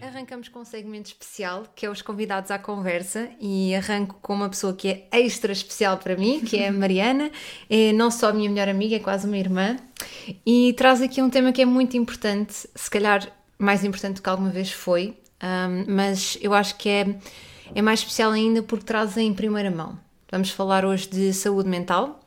arrancamos com um segmento especial, que é os convidados à conversa, e arranco com uma pessoa que é extra especial para mim, que é a Mariana, é não só minha melhor amiga, é quase uma irmã, e traz aqui um tema que é muito importante, se calhar mais importante do que alguma vez foi, um, mas eu acho que é, é mais especial ainda porque traz em primeira mão. Vamos falar hoje de saúde mental,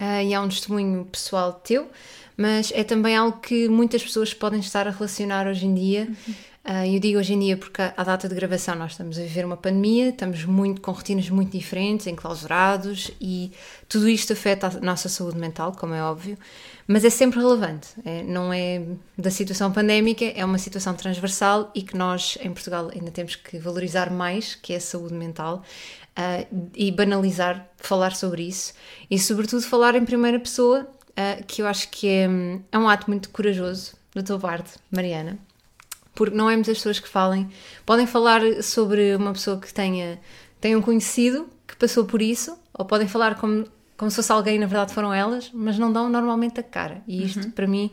uh, e é um testemunho pessoal teu, mas é também algo que muitas pessoas podem estar a relacionar hoje em dia. Uhum. Uh, eu digo hoje em dia porque à data de gravação nós estamos a viver uma pandemia, estamos muito com rotinas muito diferentes, enclausurados e tudo isto afeta a nossa saúde mental, como é óbvio, mas é sempre relevante. É, não é da situação pandémica, é uma situação transversal e que nós em Portugal ainda temos que valorizar mais, que é a saúde mental, uh, e banalizar, falar sobre isso e sobretudo falar em primeira pessoa, uh, que eu acho que é, é um ato muito corajoso da tua parte, Mariana porque não é muitas pessoas que falem. Podem falar sobre uma pessoa que tenha, tenha um conhecido que passou por isso, ou podem falar como, como se fosse alguém, na verdade foram elas, mas não dão normalmente a cara. E isto, uhum. para mim,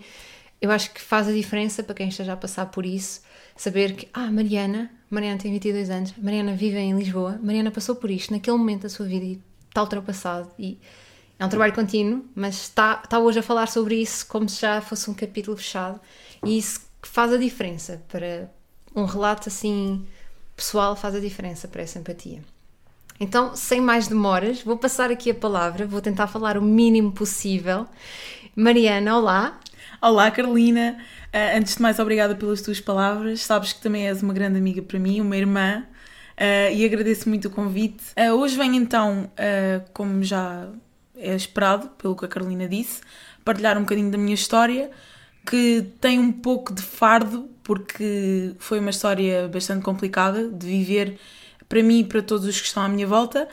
eu acho que faz a diferença para quem esteja a passar por isso, saber que, ah, Mariana, Mariana tem 22 anos, Mariana vive em Lisboa, Mariana passou por isto naquele momento da sua vida e está ultrapassado. E é um trabalho contínuo, mas está, está hoje a falar sobre isso como se já fosse um capítulo fechado. E isso que faz a diferença para um relato assim pessoal faz a diferença para essa empatia. Então, sem mais demoras, vou passar aqui a palavra, vou tentar falar o mínimo possível. Mariana, olá. Olá, Carolina. Uh, antes de mais, obrigada pelas tuas palavras. Sabes que também és uma grande amiga para mim, uma irmã, uh, e agradeço muito o convite. Uh, hoje venho então, como já é esperado, pelo que a Carolina disse, partilhar um bocadinho da minha história, que tem um pouco de fardo, porque foi uma história bastante complicada de viver para mim e para todos os que estão à minha volta.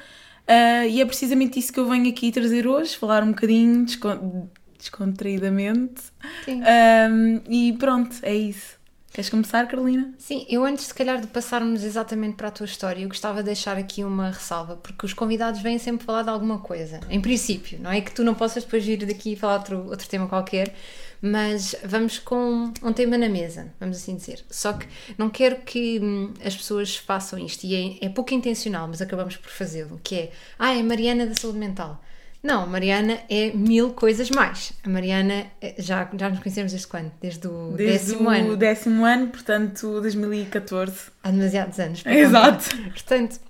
Uh, e é precisamente isso que eu venho aqui trazer hoje, falar um bocadinho descon descontraídamente. Sim. Um, e pronto, é isso. Queres começar, Carolina? Sim, eu antes, se calhar, de passarmos exatamente para a tua história, eu gostava de deixar aqui uma ressalva, porque os convidados vêm sempre falar de alguma coisa, em princípio, não é que tu não possas depois vir daqui e falar outro, outro tema qualquer, mas vamos com um tema na mesa, vamos assim dizer. Só que não quero que hum, as pessoas façam isto, e é, é pouco intencional, mas acabamos por fazê-lo, que é, ah, é Mariana da Saúde Mental. Não, a Mariana é mil coisas mais. A Mariana, eh, já, já nos conhecemos desde quando? Desde o desde décimo o ano. décimo ano, portanto, 2014. Há demasiados anos. Exato. Portanto,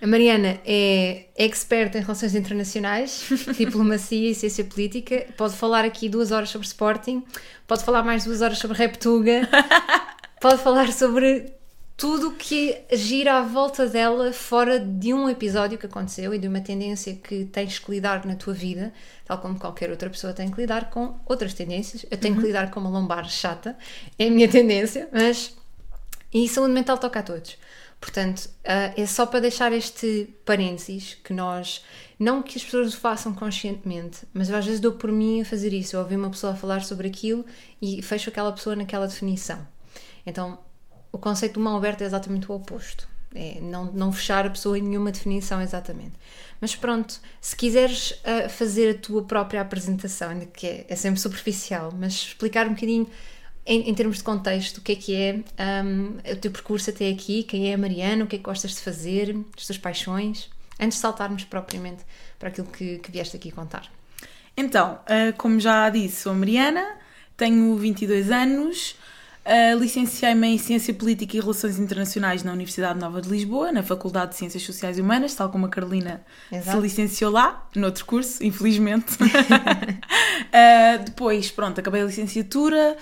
a Mariana é experta em relações internacionais, diplomacia e ciência política. Pode falar aqui duas horas sobre Sporting, pode falar mais duas horas sobre Reptuga, pode falar sobre tudo o que gira à volta dela fora de um episódio que aconteceu e de uma tendência que tens que lidar na tua vida, tal como qualquer outra pessoa tem que lidar com outras tendências. Eu tenho uhum. que lidar com uma lombar chata, é a minha tendência, mas. E saúde mental toca a todos. Portanto, uh, é só para deixar este parênteses que nós, não que as pessoas o façam conscientemente, mas eu às vezes dou por mim a fazer isso. Eu ouvi uma pessoa falar sobre aquilo e fecho aquela pessoa naquela definição. Então, o conceito do mão aberta é exatamente o oposto. É não, não fechar a pessoa em nenhuma definição exatamente. Mas pronto, se quiseres uh, fazer a tua própria apresentação, ainda que é, é sempre superficial, mas explicar um bocadinho em, em, termos de contexto, o que é que é um, o teu percurso até aqui, quem é a Mariana, o que é que gostas de fazer, as tuas paixões, antes de saltarmos propriamente para aquilo que, que vieste aqui contar. Então, uh, como já disse, sou a Mariana, tenho 22 anos, uh, licenciei-me em Ciência Política e Relações Internacionais na Universidade Nova de Lisboa, na Faculdade de Ciências Sociais e Humanas, tal como a Carolina Exato. se licenciou lá, noutro curso, infelizmente. uh, depois, pronto, acabei a licenciatura.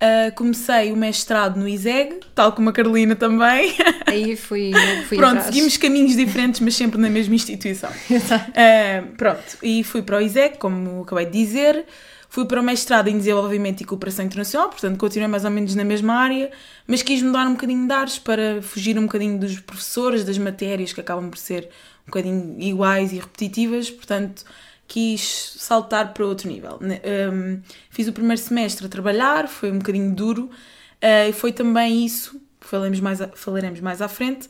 Uh, comecei o mestrado no ISEG, tal como a Carolina também. Aí fui. fui pronto, atrás. seguimos caminhos diferentes, mas sempre na mesma instituição. Uh, pronto, e fui para o ISEG, como acabei de dizer. Fui para o mestrado em Desenvolvimento e Cooperação Internacional, portanto continuei mais ou menos na mesma área, mas quis mudar um bocadinho de ares para fugir um bocadinho dos professores, das matérias que acabam por ser um bocadinho iguais e repetitivas, portanto quis saltar para outro nível. Um, fiz o primeiro semestre a trabalhar, foi um bocadinho duro, uh, e foi também isso, falaremos mais, a, falaremos mais à frente,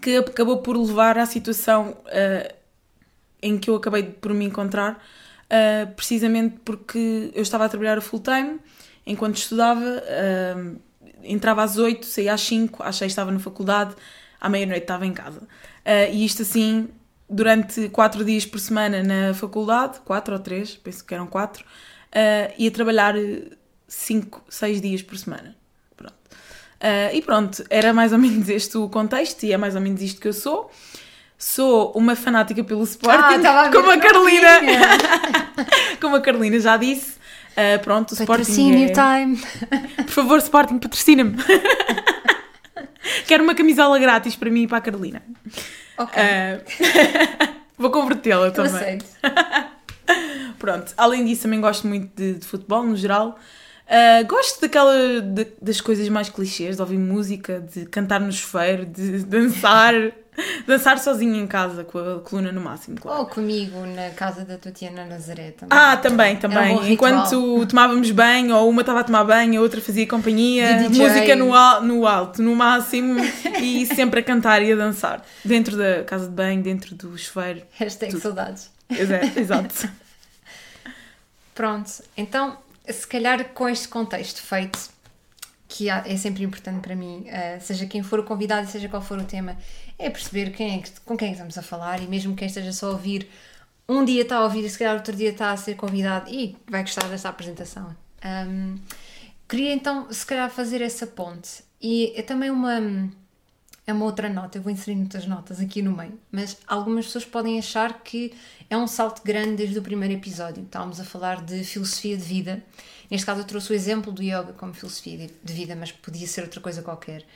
que acabou por levar à situação uh, em que eu acabei por me encontrar, uh, precisamente porque eu estava a trabalhar full time enquanto estudava. entrava às 8, saía às 5, às 6 estava na faculdade, à meia-noite estava em casa. Uh, e isto assim, durante 4 dias por semana na faculdade, 4 ou 3, penso que eram 4, uh, ia trabalhar 5, 6 dias por semana. Pronto. Uh, e pronto, era mais ou menos este o contexto e é mais ou menos isto que eu sou. Sou uma fanática pelo Sporting, ah, a como a Carolina. como a Carolina já disse. Uh, pronto, o Sporting. É... time. Por favor, Sporting, patrocina-me. Quero uma camisola grátis para mim e para a Carolina. Ok. Uh... Vou convertê-la também. Aceito. Pronto, além disso, também gosto muito de, de futebol no geral. Uh, gosto daquela de, das coisas mais clichês, de ouvir música, de cantar no chuveiro, de dançar. Dançar sozinha em casa, com a coluna no máximo, claro. Ou comigo na casa da Tatiana Nazaré também. Ah, também, também. Um Enquanto tomávamos banho, ou uma estava a tomar banho, a outra fazia companhia, música no, al no alto, no máximo, e sempre a cantar e a dançar. Dentro da casa de banho, dentro do chuveiro. Hashtag tudo. saudades. É, exato. Pronto, então, se calhar com este contexto feito, que é sempre importante para mim, eh, seja quem for o convidado seja qual for o tema, é perceber quem é que, com quem é estamos a falar e mesmo quem esteja só a ouvir, um dia está a ouvir e se calhar outro dia está a ser convidado e vai gostar desta apresentação. Um, queria então, se calhar, fazer essa ponte e é também uma. É uma outra nota, eu vou inserir muitas notas aqui no meio, mas algumas pessoas podem achar que é um salto grande desde o primeiro episódio. Estávamos a falar de filosofia de vida. Neste caso, eu trouxe o exemplo do yoga como filosofia de vida, mas podia ser outra coisa qualquer.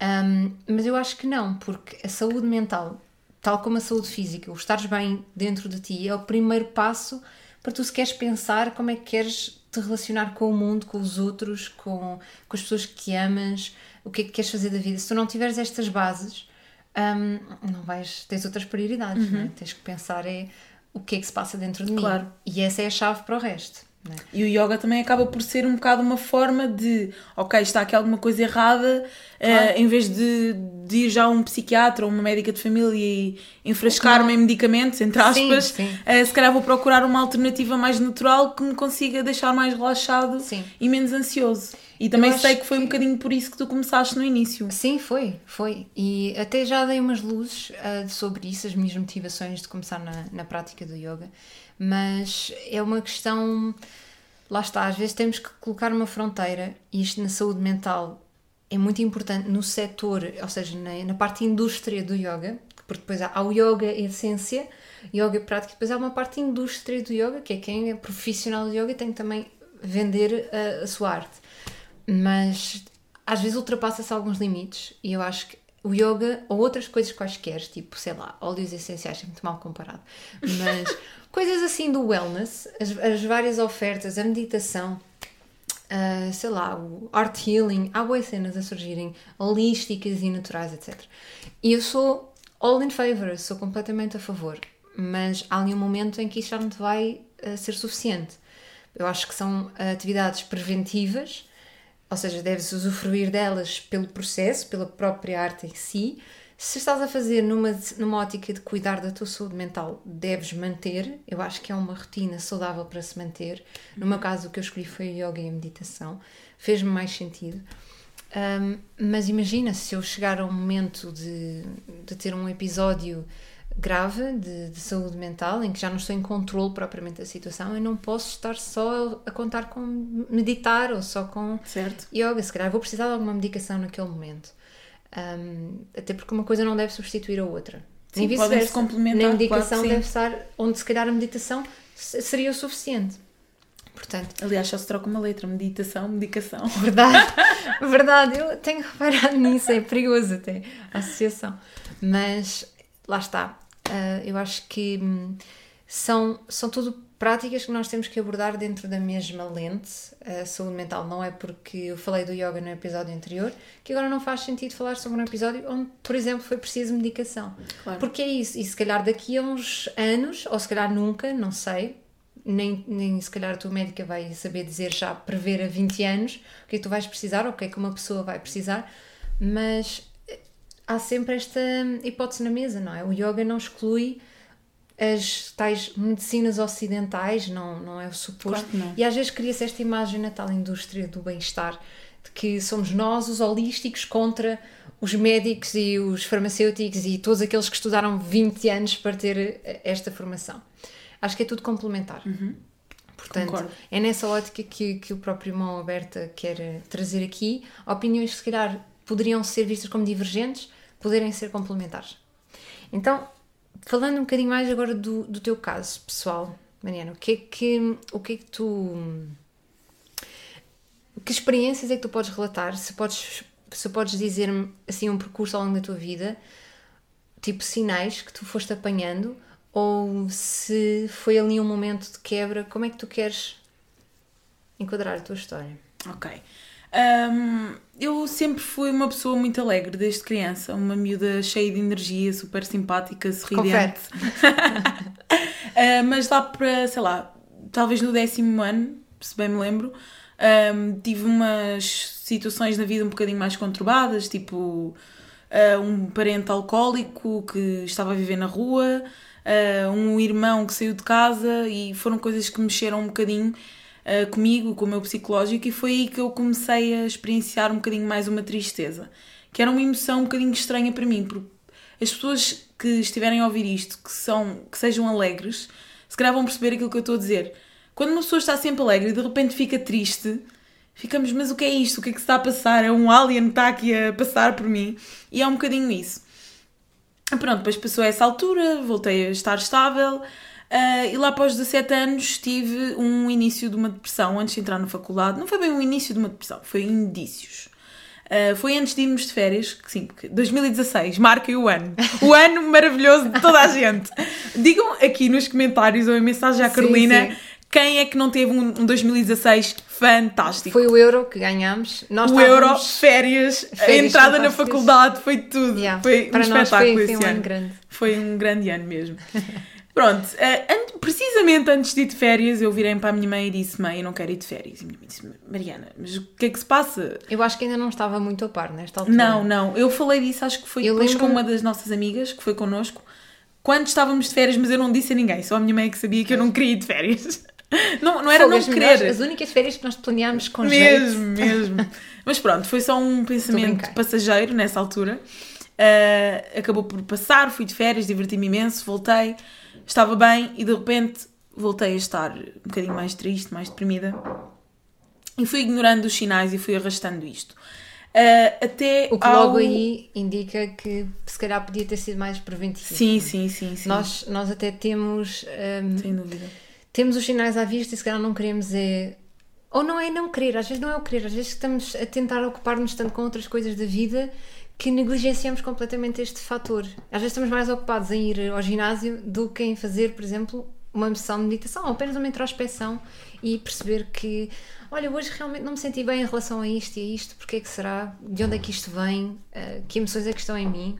Um, mas eu acho que não, porque a saúde mental, tal como a saúde física, o estares bem dentro de ti é o primeiro passo para tu se queres pensar como é que queres te relacionar com o mundo, com os outros, com, com as pessoas que amas, o que é que queres fazer da vida. Se tu não tiveres estas bases, um, não vais, tens outras prioridades, uhum. né? tens que pensar é o que é que se passa dentro de mim. Claro. E essa é a chave para o resto. E o yoga também acaba por ser um bocado uma forma de, ok, está aqui alguma coisa errada, eh, claro. uh, em vez de, de, ir já a um psiquiatra ou uma médica de família e enfrascar-me em medicamentos, entre aspas, sim, sim. Uh, se calhar vou procurar uma alternativa mais natural que me consiga deixar mais relaxado sim. e menos ansioso. E também sei que foi um bocadinho por isso que tu começaste no início. Sim, foi, foi. E até já dei umas luzes uh, sobre isso, as minhas motivações de começar na, na prática do yoga mas é uma questão. Lá está, às vezes temos que colocar uma fronteira, e isto na saúde mental é muito importante no setor, ou seja, na, na parte indústria do yoga, porque depois há, há o yoga essência, yoga prática, depois há uma parte indústria do yoga, que é quem é profissional do yoga e tem também vender a, a sua arte. Mas às vezes ultrapassa-se alguns limites e eu acho que o yoga ou outras coisas quaisquer, tipo, sei lá, óleos essenciais, é muito mal comparado, mas coisas assim do wellness, as, as várias ofertas, a meditação, uh, sei lá, o art healing, há boas cenas a surgirem, holísticas e naturais, etc. E eu sou all in favor, sou completamente a favor, mas há ali um momento em que isto já não te vai uh, ser suficiente. Eu acho que são atividades preventivas ou seja, deves usufruir delas pelo processo, pela própria arte em si. Se estás a fazer numa, numa ótica de cuidar da tua saúde mental, deves manter. Eu acho que é uma rotina saudável para se manter. No meu caso, o que eu escolhi foi a yoga e a meditação. Fez-me mais sentido. Um, mas imagina se eu chegar a um momento de, de ter um episódio grave de, de, saúde mental, em que já não estou em controle propriamente da situação, eu não posso estar só a contar com meditar ou só com certo. yoga. Se calhar vou precisar de alguma medicação naquele momento. Um, até porque uma coisa não deve substituir a outra. Sim, Nem vice-versa. complementar. Nem a medicação claro deve estar onde se calhar a meditação seria o suficiente. Portanto, Aliás, só se troca uma letra, meditação, medicação. Verdade, verdade, eu tenho reparado nisso, é perigoso até a associação. Mas lá está, Uh, eu acho que hum, são, são tudo práticas que nós temos que abordar dentro da mesma lente. A saúde mental não é porque eu falei do yoga no episódio anterior que agora não faz sentido falar sobre um episódio onde, por exemplo, foi preciso medicação. Claro. Porque é isso. E se calhar daqui a uns anos, ou se calhar nunca, não sei, nem, nem se calhar a tua médica vai saber dizer já, prever a 20 anos o que é que tu vais precisar ou o que é que uma pessoa vai precisar, mas há sempre esta hipótese na mesa, não é? O yoga não exclui as tais medicinas ocidentais, não, não é o suposto. Claro e às vezes cria-se esta imagem na tal indústria do bem-estar que somos nós, os holísticos, contra os médicos e os farmacêuticos e todos aqueles que estudaram 20 anos para ter esta formação. Acho que é tudo complementar. Uhum. Portanto, Concordo. é nessa ótica que, que o próprio Mão Aberta quer trazer aqui opiniões que se calhar poderiam ser vistas como divergentes, poderem ser complementares. Então, falando um bocadinho mais agora do, do teu caso pessoal, Mariana, o que é que, o que, é que tu. Que experiências é que tu podes relatar? Se podes, se podes dizer-me assim um percurso ao longo da tua vida, tipo sinais que tu foste apanhando, ou se foi ali um momento de quebra, como é que tu queres enquadrar a tua história? Ok. Um, eu sempre fui uma pessoa muito alegre desde criança, uma miúda cheia de energia, super simpática, sorridente. uh, mas lá para, sei lá, talvez no décimo ano, se bem me lembro, um, tive umas situações na vida um bocadinho mais conturbadas, tipo uh, um parente alcoólico que estava a viver na rua, uh, um irmão que saiu de casa e foram coisas que mexeram um bocadinho uh, comigo, com o meu psicológico, e foi aí que eu comecei a experienciar um bocadinho mais uma tristeza, que era uma emoção um bocadinho estranha para mim, porque as pessoas que estiverem a ouvir isto, que, são, que sejam alegres, se calhar vão perceber aquilo que eu estou a dizer. Quando uma pessoa está sempre alegre e de repente fica triste, ficamos, mas o que é isto? O que é que se está a passar? É um alien que está aqui a passar por mim? E é um bocadinho isso. Pronto, depois passou essa altura, voltei a estar estável. Uh, e lá após 17 anos tive um início de uma depressão antes de entrar na faculdade. Não foi bem um início de uma depressão, foi indícios. Uh, foi antes de irmos de férias, que sim, 2016, marquem o ano. O ano maravilhoso de toda a gente. Digam aqui nos comentários ou em mensagem à Carolina sim, sim. quem é que não teve um, um 2016 fantástico. Foi o euro que ganhámos. Nós o euro, férias, férias a entrada na faculdade, foi tudo. Yeah. Foi Para um espetáculo foi, esse foi um ano. ano grande. Foi um grande ano mesmo. Pronto, uh, precisamente antes de ir de férias, eu virei para a minha mãe e disse: Mãe, eu não quero ir de férias. E minha mãe disse: Mariana, mas o que é que se passa? Eu acho que ainda não estava muito a par nesta altura. Não, não. Eu falei disso, acho que foi eu depois lembro... com uma das nossas amigas que foi connosco, quando estávamos de férias, mas eu não disse a ninguém, só a minha mãe é que sabia que eu não queria ir de férias. Não, não era Fogo, não querer. Melhores, as únicas férias que nós planeámos com Mesmo, jeito. mesmo. Mas pronto, foi só um pensamento passageiro nessa altura. Uh, acabou por passar, fui de férias, diverti-me imenso, voltei estava bem e de repente voltei a estar um bocadinho mais triste, mais deprimida. E fui ignorando os sinais e fui arrastando isto. Uh, até o que ao... logo aí indica que se calhar podia ter sido mais preventivo. Sim, sim, sim. sim. Nós, nós até temos. Um, Sem dúvida. Temos os sinais à vista e se calhar não queremos é. Ou não é não querer, às vezes não é o querer, às vezes estamos a tentar ocupar-nos tanto com outras coisas da vida que negligenciamos completamente este fator. Às vezes estamos mais ocupados em ir ao ginásio do que em fazer, por exemplo, uma sessão de meditação ou apenas uma introspeção e perceber que, olha, hoje realmente não me senti bem em relação a isto e a isto, porque é que será? De onde é que isto vem? Uh, que emoções é que estão em mim?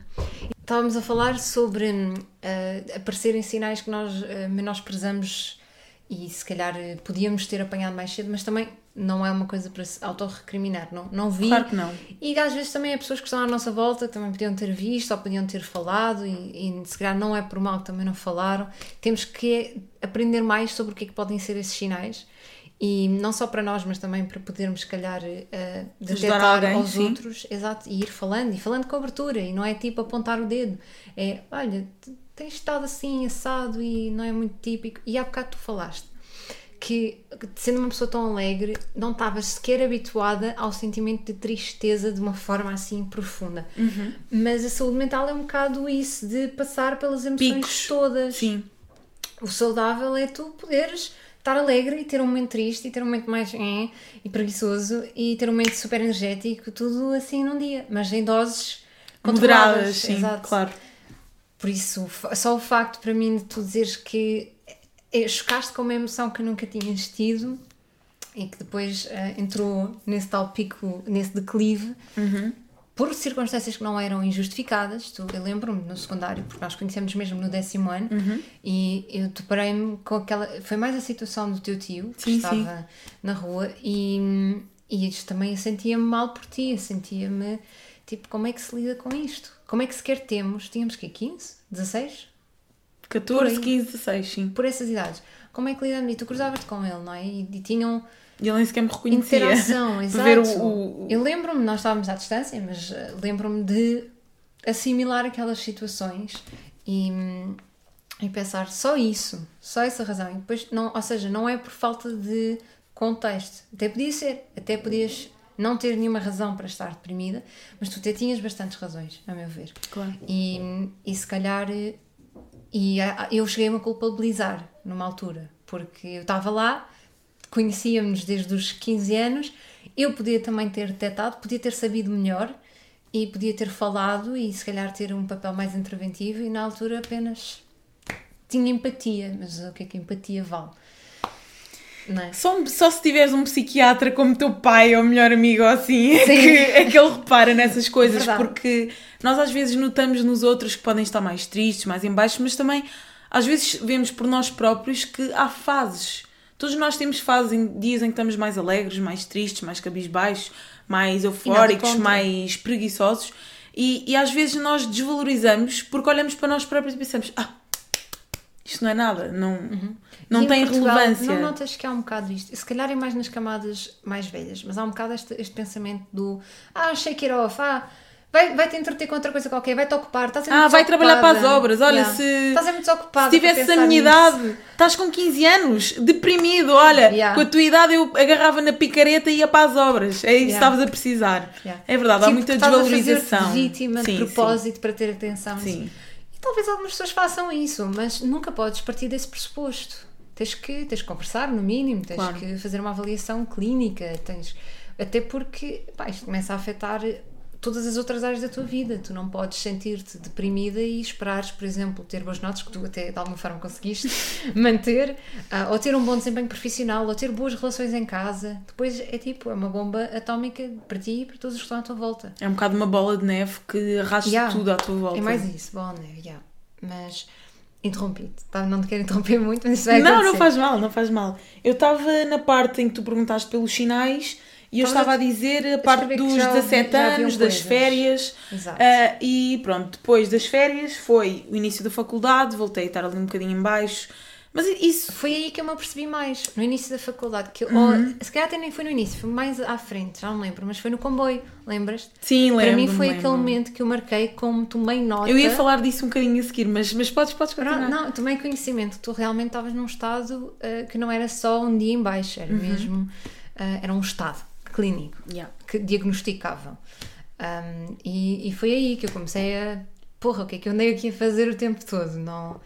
Estávamos a falar sobre uh, aparecerem sinais que nós uh, menosprezamos e se calhar podíamos ter apanhado mais cedo, mas também não é uma coisa para se autorrecriminar, não, não vi. Claro que não. E às vezes também há pessoas que estão à nossa volta que também podiam ter visto ou podiam ter falado e, e se calhar não é por mal que também não falaram. Temos que aprender mais sobre o que é que podem ser esses sinais e não só para nós, mas também para podermos, se calhar, uh, detectar alguém, aos sim. outros exato, e ir falando e falando com abertura e não é tipo apontar o dedo, é olha, tens estado assim assado e não é muito típico. E há bocado tu falaste que, sendo uma pessoa tão alegre, não estava sequer habituada ao sentimento de tristeza de uma forma assim profunda. Uhum. Mas a saúde mental é um bocado isso, de passar pelas emoções Picos. todas. Sim. O saudável é tu poderes estar alegre e ter um momento triste e ter um momento mais eh, e preguiçoso e ter um momento super energético, tudo assim num dia, mas em doses moderadas. Sim, Exato. claro. Por isso, só o facto para mim de tu dizeres que é, chocaste com uma emoção que nunca tinhas tido e que depois uh, entrou nesse tal pico, nesse declive, uhum. por circunstâncias que não eram injustificadas. Tu, eu lembro-me no secundário, porque nós conhecemos mesmo no décimo ano, uhum. e eu deparei-me com aquela. Foi mais a situação do teu tio, que sim, estava sim. na rua, e, e isto também eu sentia-me mal por ti, eu sentia-me tipo, como é que se lida com isto? Como é que sequer temos? Tínhamos que 15? 16? 14, 15, 16, sim. Por essas idades. como é que lidamos? E tu cruzavas-te com ele, não é? E, e tinham e ele nem sequer me reconhecia. Interação, exato. Ver o, o... Eu lembro-me, nós estávamos à distância, mas eh, lembro-me de assimilar aquelas situações e, e pensar só isso, só essa razão. E depois, não, ou seja, não é por falta de contexto. Até podia ser, até podias não ter nenhuma razão para estar deprimida, mas tu até tinhas bastantes razões, a meu ver. Claro. E, e se calhar. E eu cheguei-me a culpabilizar numa altura, porque eu estava lá conhecíamos desde os 15 anos, eu podia também ter detectado, podia ter sabido melhor e podia ter falado e se calhar ter um papel mais interventivo e na altura apenas tinha empatia, mas o que é que empatia vale? É? Só, só se tiveres um psiquiatra como teu pai ou melhor amigo ou assim é que, é que ele repara nessas coisas, Verdade. porque nós às vezes notamos nos outros que podem estar mais tristes, mais em baixo, mas também às vezes vemos por nós próprios que há fases Todos nós temos fases, em, dias em que estamos mais alegres, mais tristes, mais cabisbaixos, mais eufóricos, mais preguiçosos. E, e às vezes nós desvalorizamos porque olhamos para nós próprios e pensamos: ah, isto não é nada, não, uhum. Não tem Portugal, relevância. Não notas que há um bocado isto? Se calhar é mais nas camadas mais velhas, mas há um bocado este, este pensamento do ah, shake it off, ah vai, vai te entreter com outra coisa qualquer, vai-te ocupar, estás Ah, vai trabalhar para as obras. Olha, yeah. se, estás desocupado se tivesse a minha idade, estás com 15 anos, deprimido, olha, yeah. com a tua idade eu agarrava na picareta e ia para as obras. É isso que estavas a precisar. É verdade, tipo, há muita desvalorização. A vítima sim, de propósito sim. para ter atenção. Sim. E talvez algumas pessoas façam isso, mas nunca podes partir desse pressuposto. Tens que, tens que conversar, no mínimo, tens claro. que fazer uma avaliação clínica, tens até porque pá, isto começa a afetar todas as outras áreas da tua vida. Tu não podes sentir-te deprimida e esperares, por exemplo, ter boas notas, que tu até de alguma forma conseguiste manter, uh, ou ter um bom desempenho profissional, ou ter boas relações em casa. Depois é tipo, é uma bomba atómica para ti e para todos os que estão à tua volta. É um bocado uma bola de neve que arrasta yeah. tudo à tua volta. É mais isso, bola de neve, yeah. Mas interrompi-te, tá? não te quero interromper muito, mas isso vai Não, acontecer. não faz mal, não faz mal. Eu estava na parte em que tu perguntaste pelos sinais e eu estava a dizer a parte dos 17 anos, das férias. Exato. Uh, e pronto, depois das férias foi o início da faculdade, voltei a estar ali um bocadinho em baixo. Mas isso. Foi aí que eu me apercebi mais, no início da faculdade. Que uhum. ou, se calhar até nem foi no início, foi mais à frente, já não lembro, mas foi no comboio, lembras? Sim, lembro. Para mim foi aquele momento que eu marquei como tomei nota. Eu ia falar disso um bocadinho a seguir, mas, mas podes, podes continuar. Não, tomei conhecimento, tu realmente estavas num estado uh, que não era só um dia em baixo, era uhum. mesmo. Uh, era um estado clínico yeah. que diagnosticavam. Um, e, e, foi aí que eu comecei a. Porra, o que é que eu andei aqui a fazer o tempo todo? Não.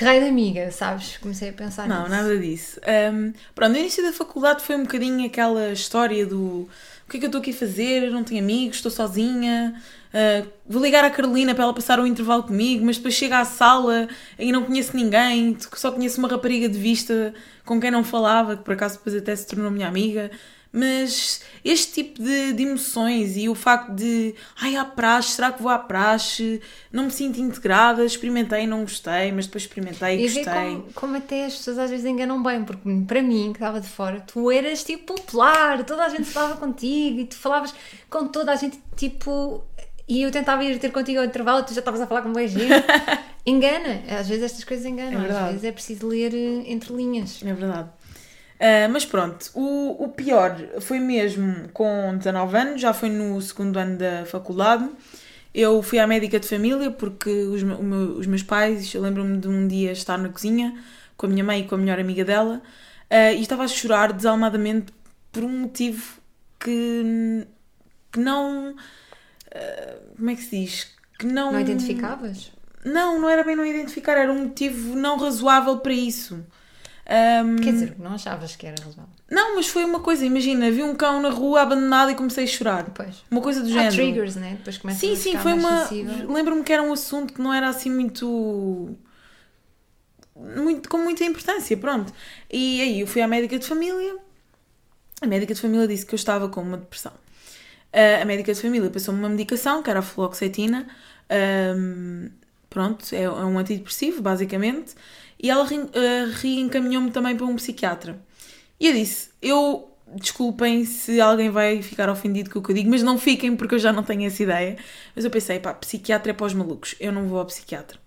Que raio de amiga, sabes? Comecei a pensar Não, nisso. nada disso. Um, pronto, no início da faculdade foi um bocadinho aquela história do o que é que eu estou aqui a fazer? Eu não tenho amigos, estou sozinha. Uh, vou ligar à Carolina para ela passar o intervalo comigo, mas depois chega à sala e não conheço ninguém, só conheço uma rapariga de vista com quem não falava, que por acaso depois até se tornou minha amiga. Mas este tipo de, de, emoções e o facto de ai, à praxe, será que vou à praxe? Não me sinto integrada, experimentei, não gostei, mas depois experimentei e gostei. Como, como até as pessoas às vezes enganam bem, porque para mim, que estava de fora, tu eras tipo popular, toda a gente falava contigo e tu falavas com toda a gente, tipo. E eu tentava ir ter contigo ao intervalo, tu já estavas a falar com beijinho. Engana, às vezes estas coisas enganam, é às vezes é preciso ler eh, entre linhas. É verdade. Uh, mas pronto, o, o pior foi mesmo com 19 anos, já foi no segundo ano da faculdade. Eu fui à médica de família porque os, meu, os meus pais, eu lembro-me de um dia estar na cozinha com a minha mãe e com a melhor amiga dela uh, e estava a chorar desalmadamente por um motivo que, que não. Uh, como é que se diz? Que não. Não identificavas? Não, não era bem não identificar, era um motivo não razoável para isso. Um, Quer dizer, não achavas que era razoável? Não, mas foi uma coisa, imagina, vi um cão na rua abandonado e comecei a chorar. Pois. Uma coisa do Há género. triggers, né? Depois começa sim, a sim, foi uma. Lembro-me que era um assunto que não era assim muito. Muito, com muita importância, pronto. E aí eu fui à médica de família. A médica de família disse que eu estava com uma depressão. Uh, a médica de família passou-me uma medicação, que era a fluoxetina. Um, pronto, é, é um antidepressivo, basicamente e ela uh, reencaminhou-me também para um psiquiatra. E eu disse: Eu, desculpem se alguém vai ficar ofendido com o que eu digo, mas não fiquem porque eu já não tenho essa ideia. Mas eu pensei: pá, psiquiatra é para os malucos, eu não vou ao psiquiatra.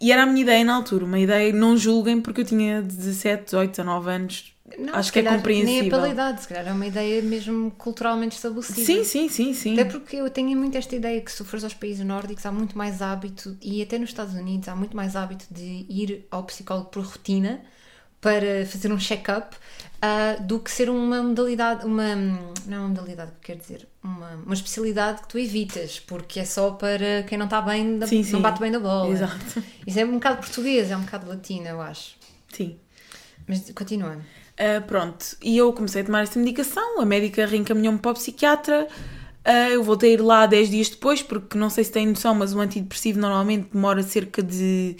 e era a minha ideia na altura, uma ideia, não julguem porque eu tinha 17, 18, 19 anos. Não, Acho que é compreensível. Nem é pela idade, se calhar é uma ideia mesmo culturalmente estabelecida. Sim, sim, sim, sim. Até porque eu tenho muito esta ideia que se fores aos países nórdicos há muito mais hábito, e até nos Estados Unidos há muito mais hábito de ir ao psicólogo por rotina para fazer um check-up ah, do que ser uma modalidade, uma, não é uma modalidade que quer dizer, uma, uma especialidade que tu evitas, porque é só para quem não está bem, da, Sim, sim. não bate bem da bola. Exato. Isso é um bocado português, é um bocado latino, eu acho. Sim. Mas continua. Ah, pronto, e eu comecei a tomar esta medicação, a médica reencaminhou-me para o psiquiatra, ah, eu voltei a ir lá 10 dias depois, porque não sei se têm noção, mas o antidepressivo normalmente demora cerca de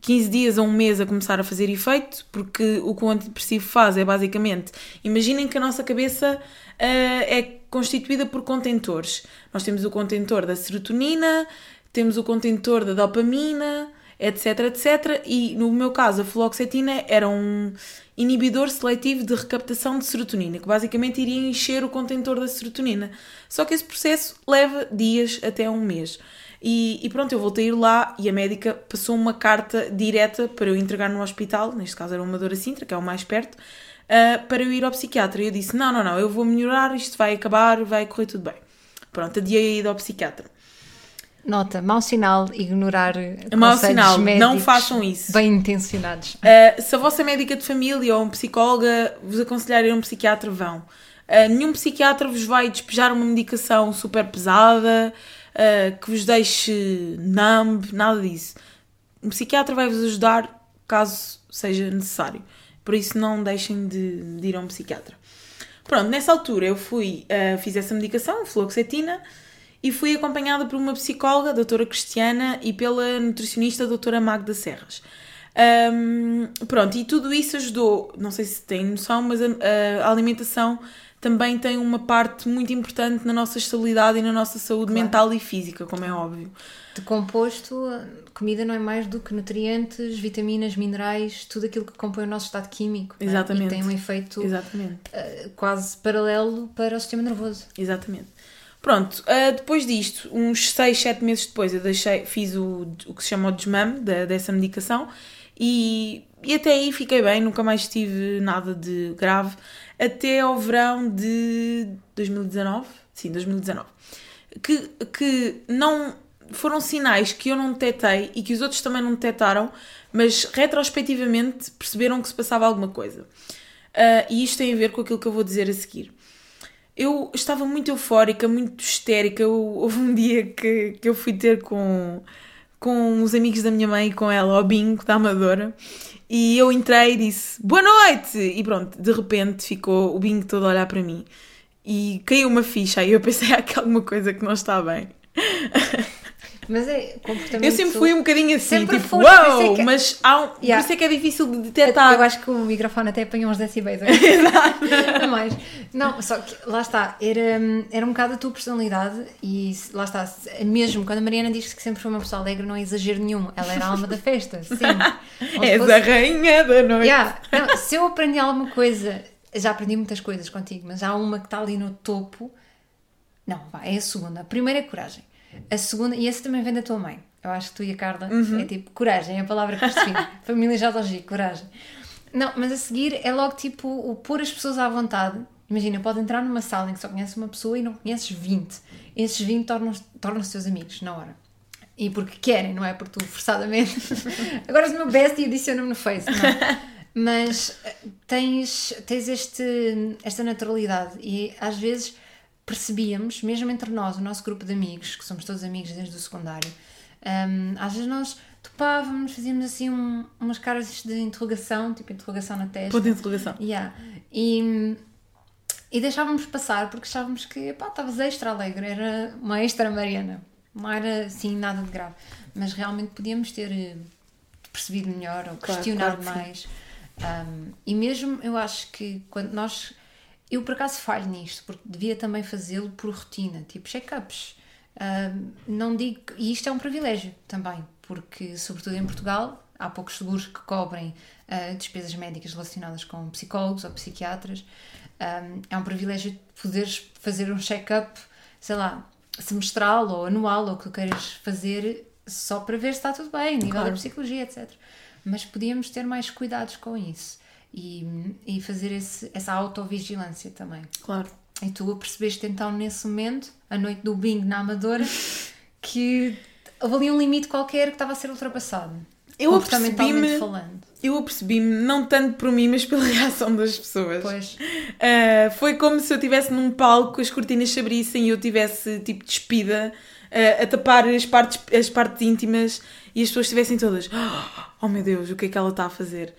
15 dias a um mês a começar a fazer efeito, porque o que o antidepressivo faz é basicamente, imaginem que a nossa cabeça ah, é constituída por contentores. Nós temos o contentor da serotonina, temos o contentor da dopamina, etc, etc. E no meu caso, a fluoxetina era um inibidor seletivo de recaptação de serotonina, que basicamente iria encher o contentor da serotonina. Só que esse processo leva dias até um mês. E, e pronto, eu voltei a ir lá e a médica passou uma carta direta para eu entregar no hospital, neste caso era uma Dora Sintra, que é o mais perto, ah, para eu ir ao psiquiatra. E eu disse: não, não, não, eu vou melhorar, isto vai acabar, vai correr tudo bem. Pronto, adiei a ida ao psiquiatra. Nota, mau sinal ignorar Mau conselhos sinal, não façam isso. Bem intencionados. Uh, se a vossa médica de família ou um psicóloga vos aconselhar a ir a um psiquiatra, vão. Uh, nenhum psiquiatra vos vai despejar uma medicação super pesada, uh, que vos deixe numb, nada disso. Um psiquiatra vai vos ajudar caso seja necessário. Por isso, não deixem de, de ir a um psiquiatra. Pronto, nessa altura eu fui, fiz essa medicação, fluoxetina, e fui acompanhada por uma psicóloga, a doutora Cristiana, e pela nutricionista, a doutora Magda Serras. Um, pronto, e tudo isso ajudou, não sei se têm noção, mas a, a alimentação também tem uma parte muito importante na nossa estabilidade e na nossa saúde Claro. mental e física, como é óbvio. De composto, comida não é mais do que nutrientes, vitaminas, minerais, tudo aquilo que compõe o nosso estado químico. é? Exatamente. E tem um efeito Exatamente. eh, quase paralelo para o sistema nervoso. Exatamente. Pronto, ah, depois disto, uns 6, 7 meses depois, eu deixei, fiz o, o que se chama o desmame dessa medicação e, e até aí fiquei bem, nunca mais tive nada de grave, até ao verão de 2019, sim, 2019, que, que não foram sinais que eu não detetei e que os outros também não detectaram, mas retrospectivamente perceberam que se passava alguma coisa. Ah, e isto tem a ver com aquilo que eu vou dizer a seguir. Eu estava muito eufórica, muito histérica. Eu- houve um dia que, que eu fui ter com, com os amigos da minha mãe e com ela ao bingo da Amadora. E eu entrei e disse boa noite! E pronto, de repente ficou o bingo todo a olhar para mim. E caiu uma ficha. Aí eu pensei, há aqui alguma coisa que não está bem. Mas é comportamento. Eu sempre fui um bocadinho assim, Sempre tipo, foste, por é uau! que- Mas há um, por Yeah. isso é que é difícil de detectar. Eu acho que o microfone até apanhou uns decibéis. a mais. Não, só que lá está, era, era um bocado a tua personalidade e lá está, mesmo quando a Mariana diz que sempre foi uma pessoa alegre, não é exagero nenhum. Ela era a alma da festa, sim. És fosse- a rainha da noite. Yeah. Não, se eu aprendi alguma coisa, já aprendi muitas coisas contigo, mas há uma que está ali no topo. Não, vá, é a segunda. A primeira é coragem. A segunda, e essa também vem da tua mãe. Eu acho que tu e a Carla é tipo coragem, é a palavra que percebi. Família já elogio, coragem. Não, mas a seguir é logo tipo o pôr as pessoas à vontade. Imagina, pode entrar numa sala em que só conheces uma pessoa e não conheces 20. Esses 20 tornam-se tornam-se teus amigos na hora. E porque querem, não é? Porque tu forçadamente. Agora és o meu best e adiciona-me no Face. Não. Mas eh, tens, tens este, esta naturalidade e às vezes percebíamos, mesmo entre nós, o nosso grupo de amigos, que somos todos amigos desde o secundário, hum, às vezes nós topávamos, fazíamos assim um- umas caras de interrogação, tipo interrogação na testa. Ponto de interrogação. Yeah. E, e deixávamos passar porque achávamos que pá, estavas extra alegre, era uma extra Mariana, não era assim nada de grave, mas realmente podíamos ter eh, percebido melhor ou Claro, questionado claro mais. Um, e mesmo eu acho que quando nós. Eu por acaso falho nisto, porque devia também fazê-lo por rotina, tipo check-ups. Um, não digo. E isto é um privilégio também, porque, sobretudo em Portugal, há poucos seguros que cobrem uh, despesas médicas relacionadas com psicólogos ou psiquiatras. Um, é um privilégio poderes fazer um check-up, sei lá, semestral ou anual, ou o que queiras fazer, só para ver se está tudo bem, nível Claro. da psicologia, etc. Mas podíamos ter mais cuidados com isso e, e fazer esse, essa autovigilância também. Claro. E tu percebeste então nesse momento, a noite do bingo na Amadora, que houve ali um limite qualquer que estava a ser ultrapassado. Eu apercebi-me- falando. Eu apercebi-me, não tanto por mim, mas pela reação das pessoas. Pois. Uh, foi como se eu estivesse num palco, as cortinas se abrissem e eu tivesse tipo despida uh, a tapar as partes, as partes íntimas e as pessoas estivessem todas oh meu Deus, o que é que ela está a fazer?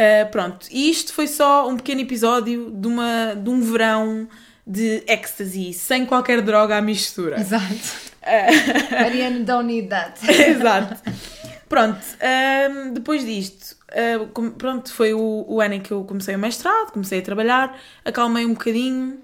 Uh, pronto, e isto foi só um pequeno episódio de, uma, de um verão de ecstasy, sem qualquer droga à mistura. Exato. Uh, Mariana, don't need that. Exato. Pronto, um, depois disto, com- pronto, foi o, o ano em que eu comecei o mestrado, comecei a trabalhar, acalmei um bocadinho.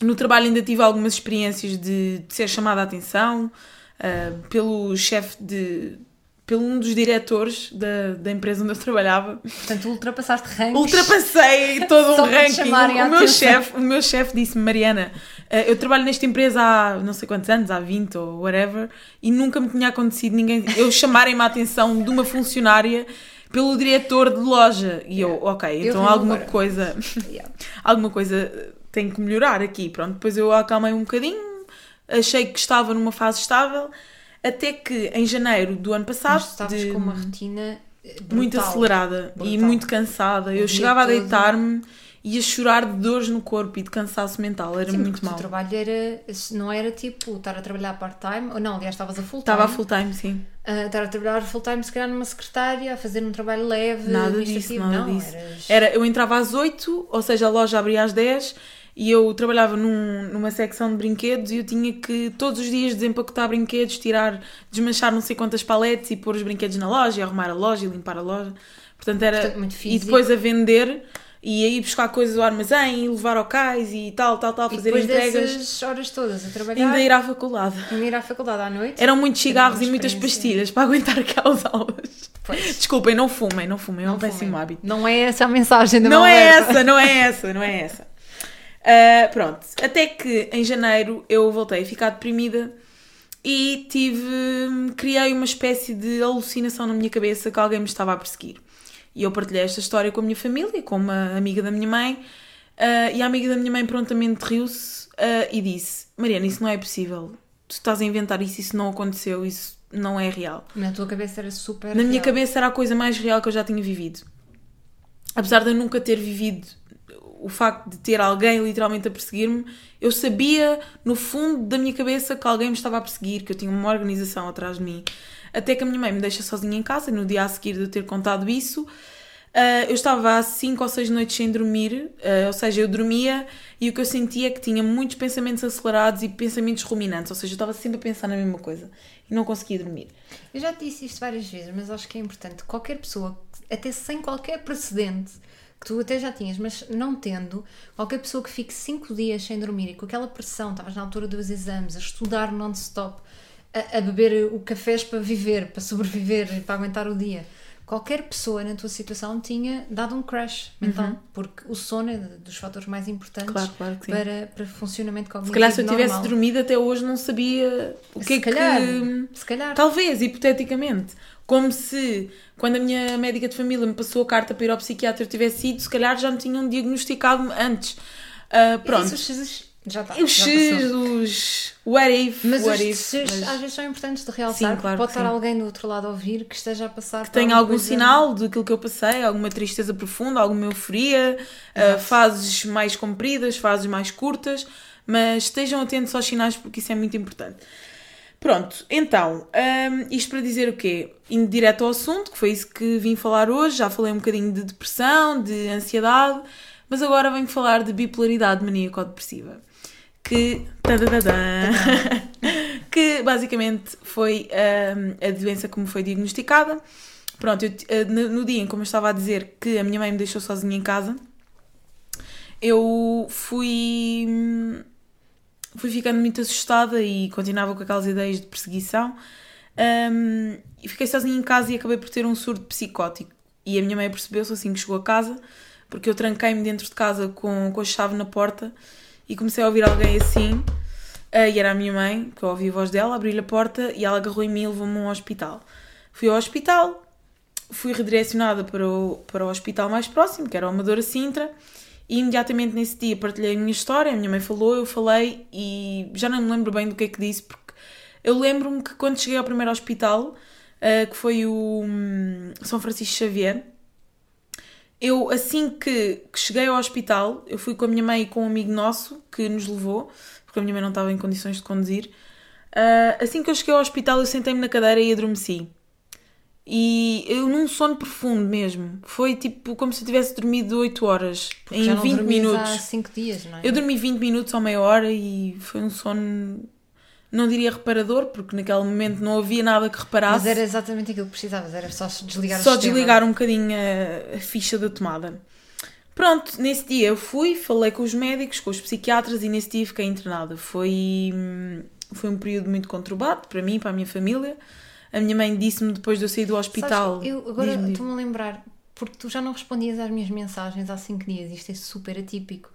No trabalho ainda tive algumas experiências de, de ser chamada a atenção uh, pelo chefe de. Pelo um dos diretores da, da empresa onde eu trabalhava. Portanto, ultrapassaste ranks. Ultrapassei todo um ranking. O meu chefe, o meu chefe disse-me, Mariana, eh, eu trabalho nesta empresa há não sei quantos anos, há 20 ou whatever, e nunca me tinha acontecido ninguém eu chamarem-me a atenção de uma funcionária pelo diretor de loja. E eu, ok, Eu então alguma agora. coisa, Yeah. alguma coisa tem que melhorar aqui. Pronto, depois eu acalmei um bocadinho, achei que estava numa fase estável, até que em janeiro do ano passado, estavas de- com uma rotina eh, muito brutal. acelerada e Brutal. muito cansada. Eu dia chegava a todo. deitar-me e a chorar de dores no corpo e de cansaço mental. Era Sim, muito o mal. teu trabalho era, não era tipo estar a trabalhar part-time, ou não, aliás, estavas a full-time. Estava a full time, sim. a estar a trabalhar full-time, se calhar numa secretária, a fazer um trabalho leve, Nada disso, nada não, disso. eras- Era, eu entrava às 8, ou seja, a loja abria às 10 e eu trabalhava num- numa secção de brinquedos e eu tinha que todos os dias desempacotar brinquedos, tirar, desmanchar não sei quantas paletes e pôr os brinquedos na loja, e arrumar a loja e limpar a loja. Portanto, era. Portanto, e depois a vender e a ir buscar coisas do armazém e levar ao cais e tal, tal, tal, E fazer depois entregas. dessas horas todas a trabalhar, Ainda ir à faculdade. ainda ir à faculdade à noite. Eram muitos cigarros e muitas pastilhas para aguentar aquelas aulas. Pois. Desculpem, não fumem, não fumem, é um Não péssimo hábito. Não é essa a mensagem da Não é essa, não é essa, não é essa. Ah, pronto, até que em janeiro eu voltei a ficar deprimida e tive. criei uma espécie de alucinação na minha cabeça que alguém me estava a perseguir. E eu partilhei esta história com a minha família, com uma amiga da minha mãe, ah, e a amiga da minha mãe prontamente riu-se ah, e disse: Mariana, isso não é possível. Tu estás a inventar isso, isso não aconteceu, isso não é real. Na tua cabeça era super Na minha real. cabeça era a coisa mais real que eu já tinha vivido. Apesar de eu nunca ter vivido o facto de ter alguém literalmente a perseguir-me, eu sabia no fundo da minha cabeça que alguém me estava a perseguir, que eu tinha uma organização atrás de mim. Até que a minha mãe me deixa sozinha em casa, no dia a seguir de eu ter contado isso. ah, eu estava há 5 ou 6 noites sem dormir, ah, ou seja, eu dormia e o que eu sentia é que tinha muitos pensamentos acelerados e pensamentos ruminantes, ou seja, eu estava sempre a pensar na mesma coisa e não conseguia dormir. Eu já te disse isto várias vezes, mas acho que é importante. Qualquer pessoa, até sem qualquer precedente, que tu até já tinhas, mas não tendo, qualquer pessoa que fique cinco dias sem dormir e com aquela pressão, estavas na altura dos exames, a estudar non-stop, a, a beber o cafés para viver, para sobreviver, para aguentar o dia. Qualquer pessoa na tua situação tinha dado um crash mental, porque o sono é dos fatores mais importantes Claro, claro para, para funcionamento cognitivo Se calhar se eu tivesse normal. dormido até hoje não sabia o que Se é calhar, que... se calhar. Talvez, hipoteticamente. Como se, quando a minha médica de família me passou a carta para ir ao psiquiatra eu tivesse ido, se calhar já me tinham diagnosticado antes. Ah, pronto. Isso, já está. Os X, os what if, Mas what os if. X's mas às vezes são importantes de realçar, Sim, claro pode estar sim. alguém do outro lado a ouvir que esteja a passar que alguma algum coisa- sinal daquilo que eu passei, alguma tristeza profunda, alguma euforia, Exato. fases mais compridas, fases mais curtas, mas estejam atentos aos sinais porque isso é muito importante. Pronto, então, hum, isto para dizer o quê? Indo direto ao assunto, que foi isso que vim falar hoje, já falei um bocadinho de depressão, de ansiedade, mas agora venho falar de bipolaridade maníaco-depressiva. Que. que basicamente foi hum, a doença que me foi diagnosticada. Pronto, eu, eh, no dia em como eu estava a dizer que a minha mãe me deixou sozinha em casa, eu fui. fui ficando muito assustada e continuava com aquelas ideias de perseguição. Hum, e fiquei sozinha em casa e acabei por ter um surto psicótico. E a minha mãe percebeu-se assim que chegou a casa, porque eu tranquei-me dentro de casa com, com a chave na porta e comecei a ouvir alguém assim. Uh, e era a minha mãe, que eu ouvi a voz dela, abri-lhe a porta e ela agarrou em mim e levou-me ao hospital. Fui ao hospital, fui redirecionada para o, para o hospital mais próximo, que era o Amadora Sintra, e imediatamente nesse dia partilhei a minha história, a minha mãe falou, eu falei e já não me lembro bem do que é que disse, porque eu lembro-me que quando cheguei ao primeiro hospital, uh, que foi o um, São Francisco Xavier, eu assim que, que, cheguei ao hospital, eu fui com a minha mãe e com um amigo nosso que nos levou, porque a minha mãe não estava em condições de conduzir. Uh, assim que eu cheguei ao hospital, eu sentei-me na cadeira e adormeci. E eu num sono profundo mesmo. Foi tipo como se eu tivesse dormido 8 horas Porque em já não 20 minutos. Há 5 dias, não é? Eu dormi 20 minutos ou meia hora e foi um sono não diria reparador, porque naquele momento não havia nada que reparasse. Mas era exatamente aquilo que precisavas, era só desligar Só desligar um bocadinho a, a, ficha da tomada. Pronto, nesse dia eu fui, falei com os médicos, com os psiquiatras e nesse dia fiquei internada. Foi, foi um período muito conturbado para mim, para a minha família. A minha mãe disse-me depois de eu sair do hospital. Sabes, eu agora estou-me a lembrar, porque tu já não respondias às minhas mensagens há 5 dias, isto é super atípico.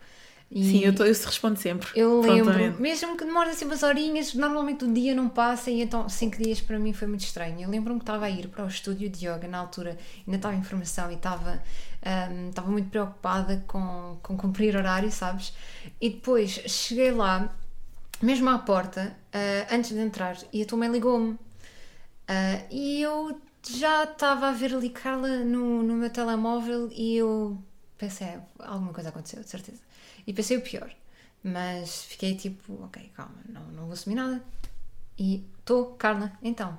E Sim, eu, tô, eu respondo sempre. Eu lembro, mesmo que demore assim umas horinhas, normalmente o dia não passa e então cinco dias para mim foi muito estranho. Eu lembro-me que estava a ir para o estúdio de yoga na altura, ainda estava em formação e estava, um, estava muito preocupada com, com cumprir horário, sabes? E depois cheguei lá, mesmo à porta, uh, antes de entrar, e a tua mãe ligou-me. Uh, e eu já estava a ver ali Carla no, no meu telemóvel e eu pensei, é, alguma coisa aconteceu, de certeza. E pensei o pior. Mas fiquei tipo, ok, calma, não, não vou assumir nada. E estou, Carla, então.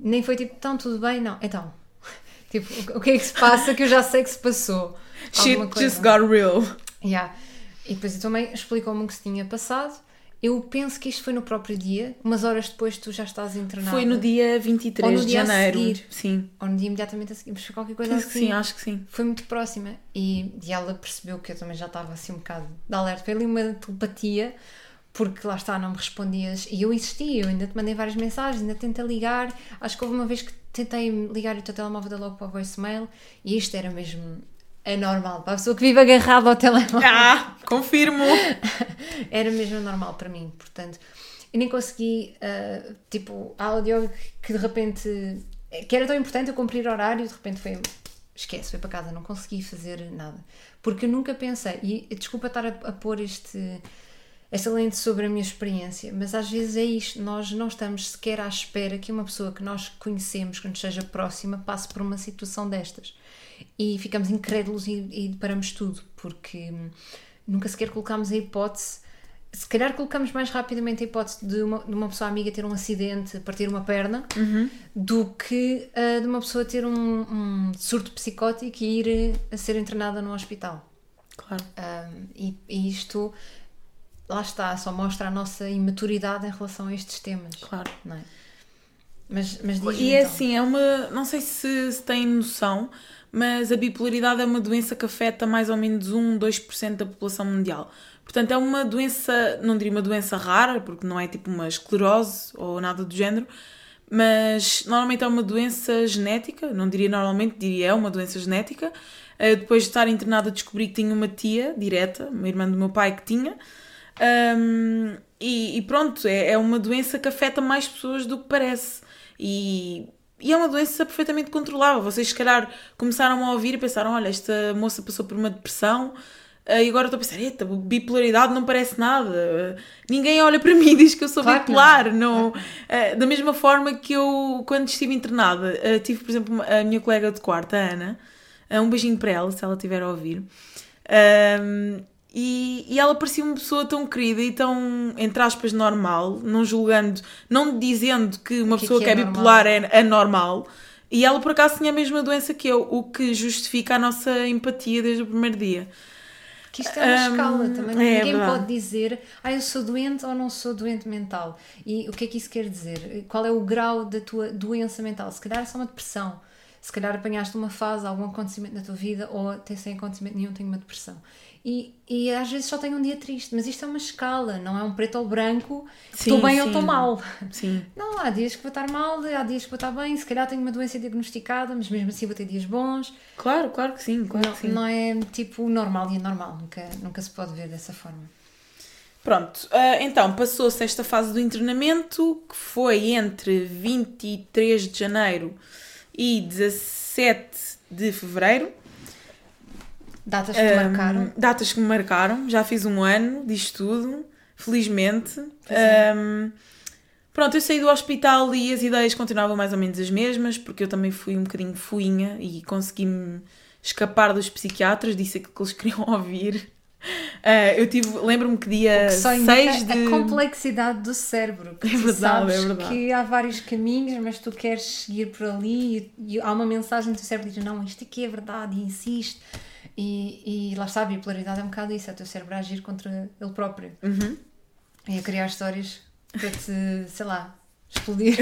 Nem foi tipo, então tudo bem? Não, então. tipo, o que é que se passa que eu já sei que se passou? Shit just got real. Yeah. E depois a tua mãe explicou-me o que se tinha passado eu penso que isto foi no próprio dia, umas horas depois tu já estás internada. Foi no dia 23 ou no de dia janeiro. A seguir, sim. Ou no dia imediatamente a seguir, mas foi qualquer coisa penso assim. sim, acho que sim. Foi muito próxima. E, e ela percebeu que eu também já estava assim um bocado de alerta. Foi ali uma telepatia, porque lá está, não me respondias. E eu insisti, eu ainda te mandei várias mensagens, ainda tentei ligar. Acho que houve uma vez que tentei ligar o teu telemóvel logo para o voicemail e isto era mesmo é normal. Para a pessoa que vive agarrada ao telemóvel. Ah, confirmo! Era mesmo normal para mim, portanto. E nem consegui, uh, tipo, a áudio que de repente. que era tão importante eu cumprir horário, de repente foi. Esquece, foi para casa, não consegui fazer nada. Porque eu nunca pensei, e desculpa estar a, a pôr este, esta lente sobre a minha experiência, mas às vezes é isto, nós não estamos sequer à espera que uma pessoa que nós conhecemos, que nos seja próxima, passe por uma situação destas e ficamos incrédulos e, e paramos tudo, porque nunca sequer colocámos a hipótese. Se calhar colocamos mais rapidamente a hipótese de uma, de uma pessoa amiga ter um acidente, partir uma perna, uhum. do que uh, de uma pessoa ter um, um, surto psicótico e ir a ser internada no hospital. Claro. Um, e, e isto, lá está, só mostra a nossa imaturidade em relação a estes temas. Claro. Não é? Mas, mas E é então. assim, é uma. Não sei se, se têm noção, mas a bipolaridade é uma doença que afeta mais ou menos 1, 2% da população mundial. Portanto, é uma doença, não diria uma doença rara, porque não é tipo uma esclerose ou nada do género, mas normalmente é uma doença genética, não diria normalmente, diria é uma doença genética. Uh, depois de estar internada, descobri que tinha uma tia direta, uma irmã do meu pai que tinha. Um, e, e, pronto, é, é uma doença que afeta mais pessoas do que parece. E e é uma doença perfeitamente controlável. Vocês, se calhar, começaram a ouvir e pensaram: olha, esta moça passou por uma depressão. Eh, e agora estou a pensar, eita, bipolaridade não parece nada. Ninguém olha para mim e diz que eu sou claro bipolar. Não. não. Eh, da mesma forma que eu, quando estive internada, eh, tive, por exemplo, a minha colega de quarto, a Ana. Um beijinho para ela, se ela estiver a ouvir. Um, e, e ela parecia uma pessoa tão querida e tão, entre aspas, normal, não julgando, não dizendo que uma que pessoa que é, que é bipolar é anormal. E ela, por acaso, tinha a mesma doença que eu, o que justifica a nossa empatia desde o primeiro dia. Que isto é uma um, escala também. É, Ninguém pode dizer, ah, eu sou doente ou não sou doente mental. E o que é que isso quer dizer? Qual é o grau da tua doença mental? Se calhar é só uma depressão. Se calhar apanhaste uma fase, algum acontecimento na tua vida, ou até sem acontecimento nenhum, tenho uma depressão. E, e às vezes só tenho um dia triste, mas isto é uma escala, não é um preto ou branco, estou bem sim. ou estou mal. Sim. Não, há dias que vou estar mal, há dias que vou estar bem, se calhar tenho uma doença diagnosticada, mas mesmo assim vou ter dias bons. Claro, claro que sim, claro não, que sim. Não é tipo normal e anormal, nunca, nunca se pode ver dessa forma. Pronto, uh, então passou-se esta fase do internamento que foi entre 23 de janeiro e 17 de fevereiro. Datas que te marcaram? Datas que me marcaram, já fiz um ano disto tudo, felizmente. Um, pronto, eu saí do hospital e as ideias continuavam mais ou menos as mesmas, porque eu também fui um bocadinho fuinha e consegui-me escapar dos psiquiatras, disse aquilo que eles queriam ouvir. Uh, eu tive, lembro-me que dia 6 de... a complexidade do cérebro. Que é verdade, é verdade. que há vários caminhos, mas tu queres seguir por ali e, e há uma mensagem do cérebro que diz, não, isto aqui é verdade e insiste. E, e lá está, a bipolaridade é um bocado isso, é o teu cérebro a agir contra ele próprio. Uhum. E a criar histórias para te, sei lá, explodir.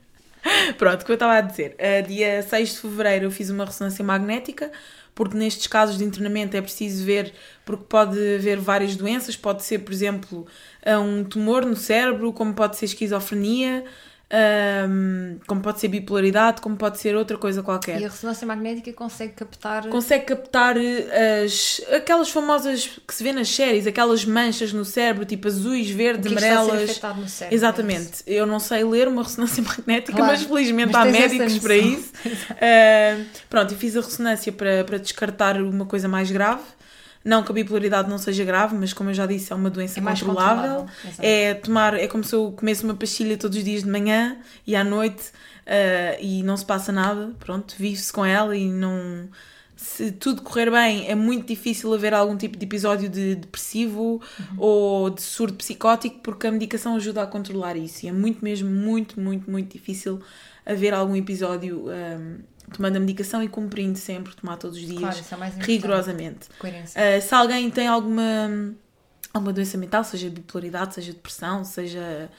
Pronto, o que eu estava a dizer. Uh, dia 6 de fevereiro eu fiz uma ressonância magnética, porque nestes casos de internamento é preciso ver, porque pode haver várias doenças, pode ser, por exemplo, um tumor no cérebro, como pode ser esquizofrenia, um, como pode ser bipolaridade, como pode ser outra coisa qualquer. E a ressonância magnética consegue captar. Consegue captar eh, as, aquelas famosas que se vê nas séries, aquelas manchas no cérebro, tipo azuis, verdes, amarelas. Está no cérebro, Exatamente. É Eu não sei ler uma ressonância magnética, claro, mas felizmente mas há médicos para isso. uh, pronto, e fiz a ressonância para, para descartar uma coisa mais grave. Não que a bipolaridade não seja grave, mas como eu já disse, é uma doença é controlável. É tomar, é como se eu comesse uma pastilha todos os dias de manhã e à noite uh, e não se passa nada. Pronto, vive-se com ela e não. Se tudo correr bem, é muito difícil haver algum tipo de episódio de depressivo uhum. ou de surdo psicótico, porque a medicação ajuda a controlar isso. E é muito mesmo, muito, muito, muito difícil haver algum episódio um, ehm, tomando a medicação e cumprindo sempre, tomar todos os dias, claro, é rigorosamente. Uh, se alguém tem alguma, alguma doença mental, seja bipolaridade, seja depressão, seja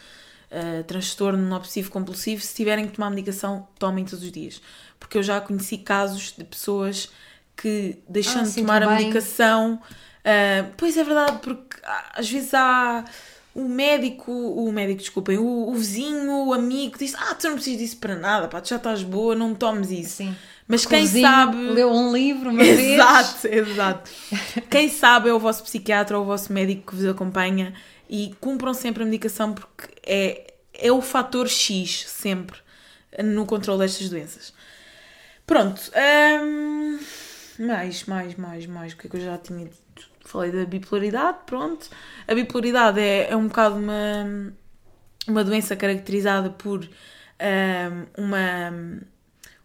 uh, transtorno obsessivo compulsivo, se tiverem que tomar medicação, tomem todos os dias. Porque eu já conheci casos de pessoas que, deixando ah, de tomar a medicação. Uh, pois é verdade, porque às vezes há o médico, o médico, desculpem, o, o vizinho, o amigo diz: Ah, tu não precisas disso para nada, pá, tu já estás boa, não tomes isso. Sim. Mas quem sabe. Leu um livro uma exato, vez. Exato, exato. quem sabe é o vosso psiquiatra ou o vosso médico que vos acompanha e cumpram sempre a medicação porque é, é o fator X sempre no controle destas doenças. Pronto. Hum, mais, mais, mais, mais. O que é que eu já tinha dito? Falei da bipolaridade, pronto. A bipolaridade é, é um bocado uma, uma doença caracterizada por um, uma,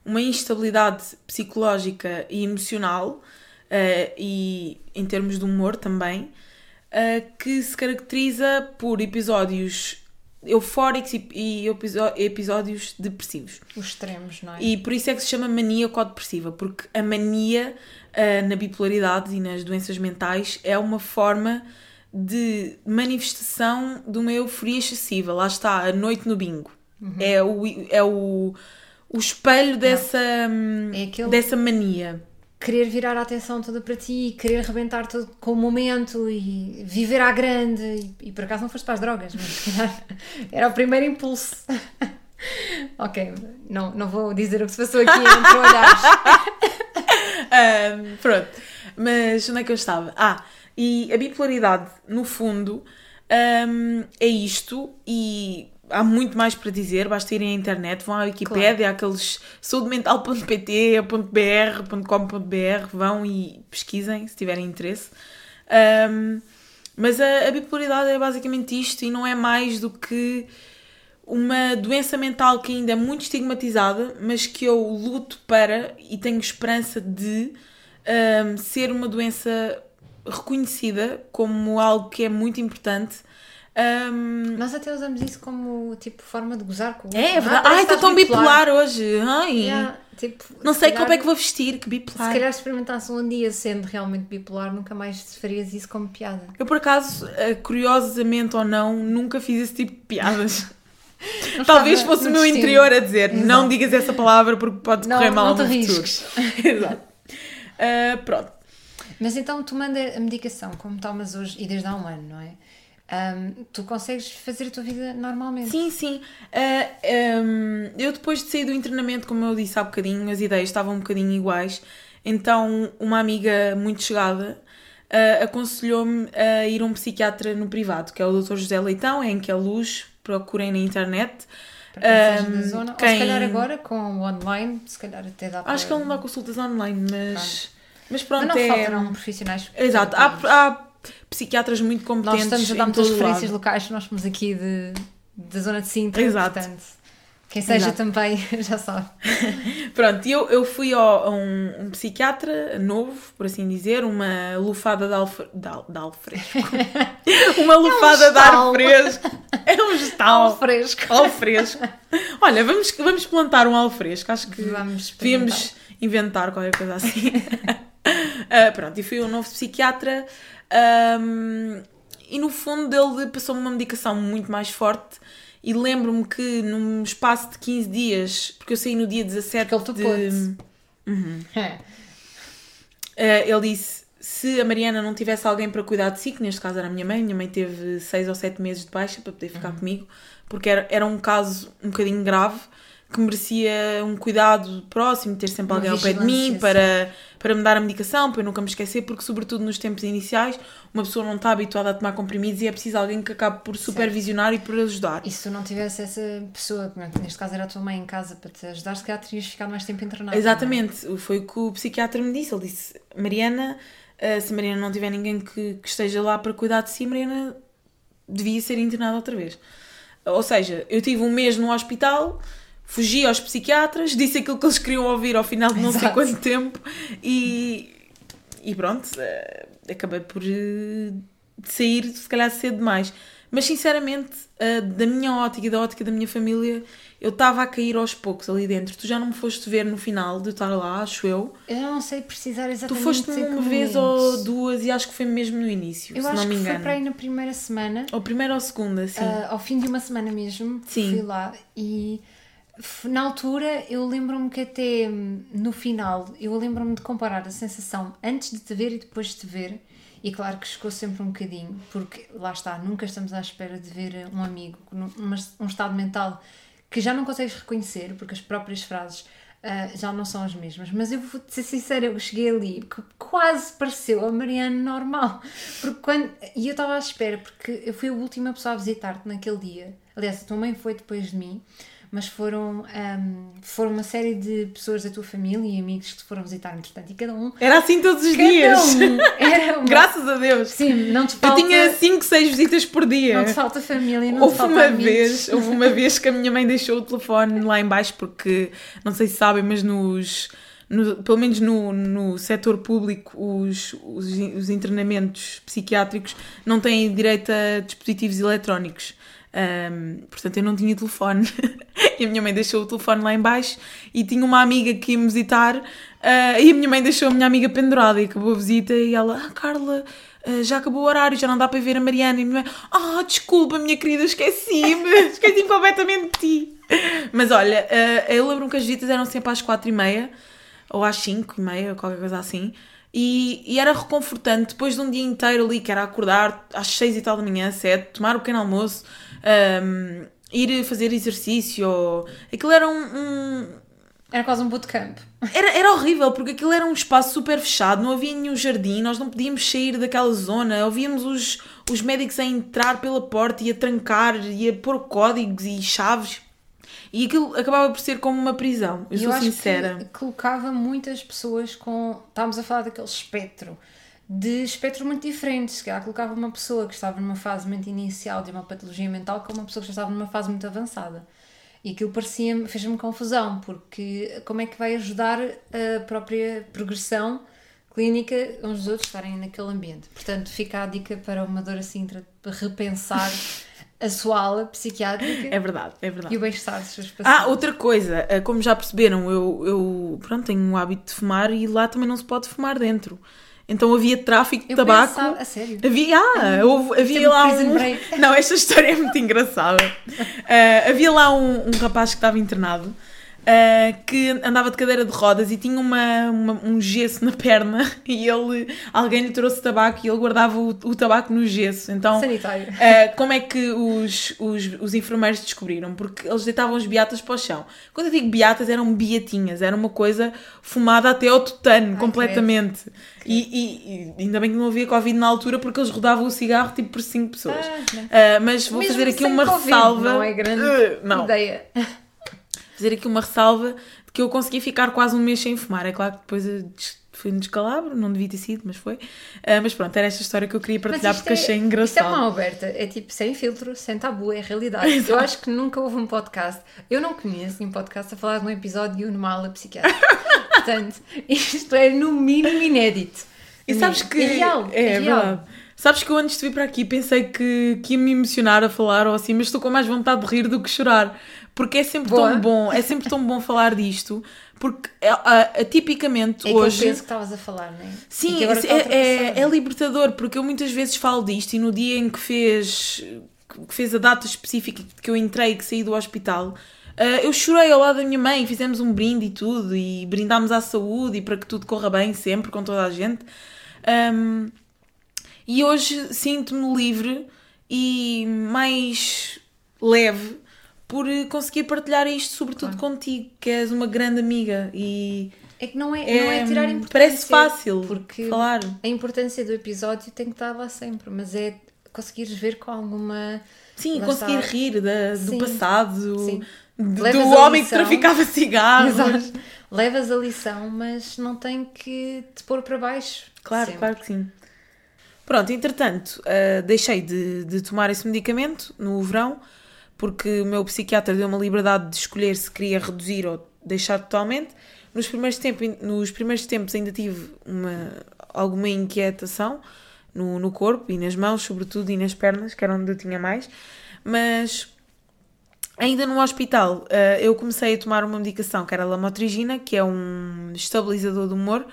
uma instabilidade psicológica e emocional uh, e em termos de humor também, uh, que se caracteriza por episódios eufóricos e, e episódios depressivos. Os extremos, não é? E por isso é que se chama mania depressiva, porque a mania uh, na bipolaridade e nas doenças mentais é uma forma de manifestação de uma euforia excessiva. Lá está, a noite no bingo. Uhum. É, o, é o, o espelho dessa, é aquele... dessa mania querer virar a atenção toda para ti, querer rebentar todo com o momento e viver à grande. E, e por acaso não foste para as drogas, mas era o primeiro impulso. ok, não, não vou dizer o que se passou aqui entre olhares. um, pronto, mas onde é que eu estava? Ah, e a bipolaridade, no fundo, um, é isto, e há muito mais para dizer, basta irem à internet, vão à Wikipédia, claro. aqueles saudemental.pt, .br, .com.br, vão e pesquisem se tiverem interesse. Um, mas a, a, bipolaridade é basicamente isto e não é mais do que uma doença mental que ainda é muito estigmatizada, mas que eu luto para e tenho esperança de um, ser uma doença reconhecida como algo que é muito importante. Um... Nós até usamos isso como tipo forma de gozar com o. É, é verdade. Ah, Ai, está tão bipolar, bipolar hoje. Ai. Yeah, tipo, não sei calhar, como é que vou vestir, que bipolar. Se calhar experimentasse um dia sendo realmente bipolar, nunca mais farias isso como piada. Eu, por acaso, eh, curiosamente ou não, nunca fiz esse tipo de piadas. Talvez fosse o meu destino. interior a dizer Exato. não digas essa palavra porque pode não, correr mal não no futuro. Exato. Uh, pronto. Mas então tu manda a medicação como tomas hoje e desde há um ano, não é? Um, tu consegues fazer a tua vida normalmente? Sim, sim. Uh, um, eu depois de sair do internamento, como eu disse há bocadinho, as ideias estavam um bocadinho iguais. Então, uma amiga muito chegada uh, aconselhou-me a ir a um psiquiatra no privado, que é o Dr. José Leitão, é em que é luz, procurem na internet. Um, zona. Quem... Ou se calhar agora com o online, se calhar até dá para... Acho que ele não dá consultas online, mas... Mas pronto, mas não é... profissionais. Exato, há, há, psiquiatras muito competentes. Nós estamos a dar muitas referências locais, nós fomos aqui de, da zona de Sintra, Exato. portanto. Quem seja Exato. também já sabe. Pronto, eu, eu fui ao, a um, um, psiquiatra novo, por assim dizer, uma lufada de, alfre, de, de alfresco. uma lufada é um de ar fresco. É um gestal. Alfresco. Alfresco. Olha, vamos, vamos plantar um alfresco. Acho que vamos devíamos inventar qualquer coisa assim. uh, pronto, e fui um novo psiquiatra. Um, e no fundo ele passou-me uma medicação muito mais forte e lembro-me que num espaço de 15 dias, porque eu saí no dia 17 porque ele de... Uhum. É. Uh, ele disse, se a Mariana não tivesse alguém para cuidar de si, que neste caso era a minha mãe, minha mãe teve 6 ou 7 meses de baixa para poder ficar uhum. comigo, porque era, era um caso um bocadinho grave, que merecia um cuidado próximo, ter sempre alguém ao pé de mim para, para me dar a medicação, para eu nunca me esquecer, porque, sobretudo nos tempos iniciais, uma pessoa não está habituada a tomar comprimidos e é preciso alguém que acabe por supervisionar certo. e por ajudar. E se tu não tivesse essa pessoa, que neste caso era a tua mãe em casa, para te ajudar, se calhar terias ficado mais tempo internado. Exatamente, é? foi o que o psiquiatra me disse. Ele disse: Mariana, eh, se Mariana não tiver ninguém que, que esteja lá para cuidar de si, Mariana devia ser internada outra vez. Ou seja, eu tive um mês no hospital fugi aos psiquiatras, disse aquilo que eles queriam ouvir ao final de não Exato. sei quanto tempo e, e pronto, uh, acabei por uh, sair se calhar cedo demais. Mas sinceramente, uh, da minha ótica e da ótica da minha família, eu estava a cair aos poucos ali dentro. Tu já não me foste ver no final de estar lá, acho eu. Eu não sei precisar exatamente. Tu foste uma vez ou duas e acho que foi mesmo no início, eu se acho não me engano. Que foi para aí na primeira semana. Ou primeira ou segunda, sim. Uh, ao fim de uma semana mesmo, sim. fui lá e na altura eu lembro-me que até hum, no final eu lembro-me de comparar a sensação antes de te ver e depois de te ver. E claro que chegou sempre um bocadinho porque lá está, nunca estamos à espera de ver um amigo um estado mental que já não consegues reconhecer porque as próprias frases uh, já não são as mesmas. Mas eu vou ser sincera, eu cheguei ali que quase pareceu a Mariana normal. Porque quando, e eu estava à espera porque eu fui a última pessoa a visitar-te naquele dia. Aliás, a tua mãe foi depois de mim mas foram, um, foram uma série de pessoas da tua família e amigos que te foram visitar, entretanto, e cada um. Era assim todos os dias! Um, era uma... Graças a Deus! Sim, não te falta. Eu tinha 5, 6 visitas por dia. Não te falta família, não houve te falta uma amigos. vez Houve uma vez que a minha mãe deixou o telefone lá embaixo porque, não sei se sabem, mas nos. No, pelo menos no, no setor público, os, os, os internamentos psiquiátricos não têm direito a dispositivos eletrónicos. Um, portanto, eu não tinha telefone. e a minha mãe deixou o telefone lá embaixo e tinha uma amiga que ia me visitar uh, e a minha mãe deixou a minha amiga pendurada e acabou a visita e ela, ah, Carla, uh, já acabou o horário, já não dá para ver a Mariana. E a minha mãe, ah, oh, desculpa, minha querida, esqueci-me, esqueci-me completamente de ti. Mas olha, uh, eu lembro-me que as visitas eram sempre às quatro e meia ou às cinco e meia, qualquer coisa assim. E, e, era reconfortante depois de um dia inteiro ali, que era acordar às seis e tal da manhã, sete, tomar o pequeno almoço, um, ir fazer exercício. Ou... Aquilo era um, um... Era quase um bootcamp. Era, era horrível, porque aquilo era um espaço super fechado, não havia nenhum jardim, nós não podíamos sair daquela zona, ouvíamos os, os médicos a entrar pela porta e a trancar e a pôr códigos e chaves. E aquilo acabava por ser como uma prisão, eu, eu sou sincera. Que colocava muitas pessoas com. Estávamos a falar daquele espectro de espectros muito diferentes. Se calhar colocava uma pessoa que estava numa fase muito inicial de uma patologia mental com uma pessoa que já estava numa fase muito avançada. E aquilo parecia fez-me confusão, porque como é que vai ajudar a própria progressão clínica uns dos outros estarem naquele ambiente? Portanto, fica a dica para uma Dora Sintra para repensar a sua ala psiquiátrica. É verdade, é verdade. E o bem-estar dos seus pacientes. Ah, outra coisa, eh, como já perceberam, eu, eu pronto, tenho o hábito de fumar e lá também não se pode fumar dentro. Então havia tráfico de eu tabaco. Pensava, a sério? Havia, ah, houve, havia lá um. Não, esta história é muito engraçada. Uh, havia lá um, um rapaz que estava internado. Uh, que andava de cadeira de rodas e tinha uma, uma, um gesso na perna e ele, alguém lhe trouxe tabaco e ele guardava o, o tabaco no gesso. Então, Sanitário. Uh, como é que os, os, os enfermeiros descobriram? Porque eles deitavam as beatas para o chão. Quando eu digo beatas, eram beatinhas, era uma coisa fumada até ao tutano, Ai, completamente. E, e, e, ainda bem que não havia Covid na altura porque eles rodavam o cigarro tipo por 5 pessoas. Ah, uh, mas vou Mesmo fazer aqui uma COVID, ressalva. Não é grande uh, não. ideia. Fazer aqui uma ressalva de que eu consegui ficar quase um mês sem fumar. É claro que depois fui um descalabro, não devia ter sido, mas foi. Uh, mas pronto, era esta história que eu queria partilhar porque é, achei engraçado. Isto é uma aberta, é tipo sem filtro, sem tabu, é realidade. Exato. Eu acho que nunca houve um podcast, eu não conheço nenhum podcast a falar de um episódio numa aula psiquiátrica. Portanto, isto é no mínimo inédito. E sabes que. É real. É, é real. verdade. Sabes que eu antes de vir para aqui pensei que, que ia me emocionar a falar ou assim, mas estou com mais vontade de rir do que chorar. Porque é sempre Boa. tão bom, é sempre tão bom falar disto. Porque uh, uh, tipicamente é hoje. É que estavas a falar, não é? Sim, é, é, é, libertador, porque eu muitas vezes falo disto e no dia em que fez, que fez a data específica que eu entrei, que saí do hospital, uh, eu chorei ao lado da minha mãe, fizemos um brinde e tudo, e brindámos à saúde e para que tudo corra bem sempre com toda a gente. Um, e hoje sinto-me livre e mais leve por conseguir partilhar isto, sobretudo claro. contigo, que és uma grande amiga e. É que não é, é não é tirar importância. Parece fácil porque falar. A importância do episódio tem que estar lá sempre, mas é conseguires ver com alguma. Sim, conseguir está... rir da, do Sim. passado, Sim. do homem que traficava cigarros. Exato. Levas a lição, mas não tem que te pôr para baixo. Claro, sempre. claro que sim. Pronto, entretanto, uh, deixei de, de tomar esse medicamento no verão, porque o meu psiquiatra deu uma liberdade de escolher se queria reduzir ou deixar totalmente. Nos primeiros, tempos, nos primeiros tempos ainda tive uma, alguma inquietação no, no corpo e nas mãos, sobretudo, e nas pernas, que era onde eu tinha mais, mas ainda no hospital uh, eu comecei a tomar uma medicação que era a lamotrigina, que é um estabilizador do humor,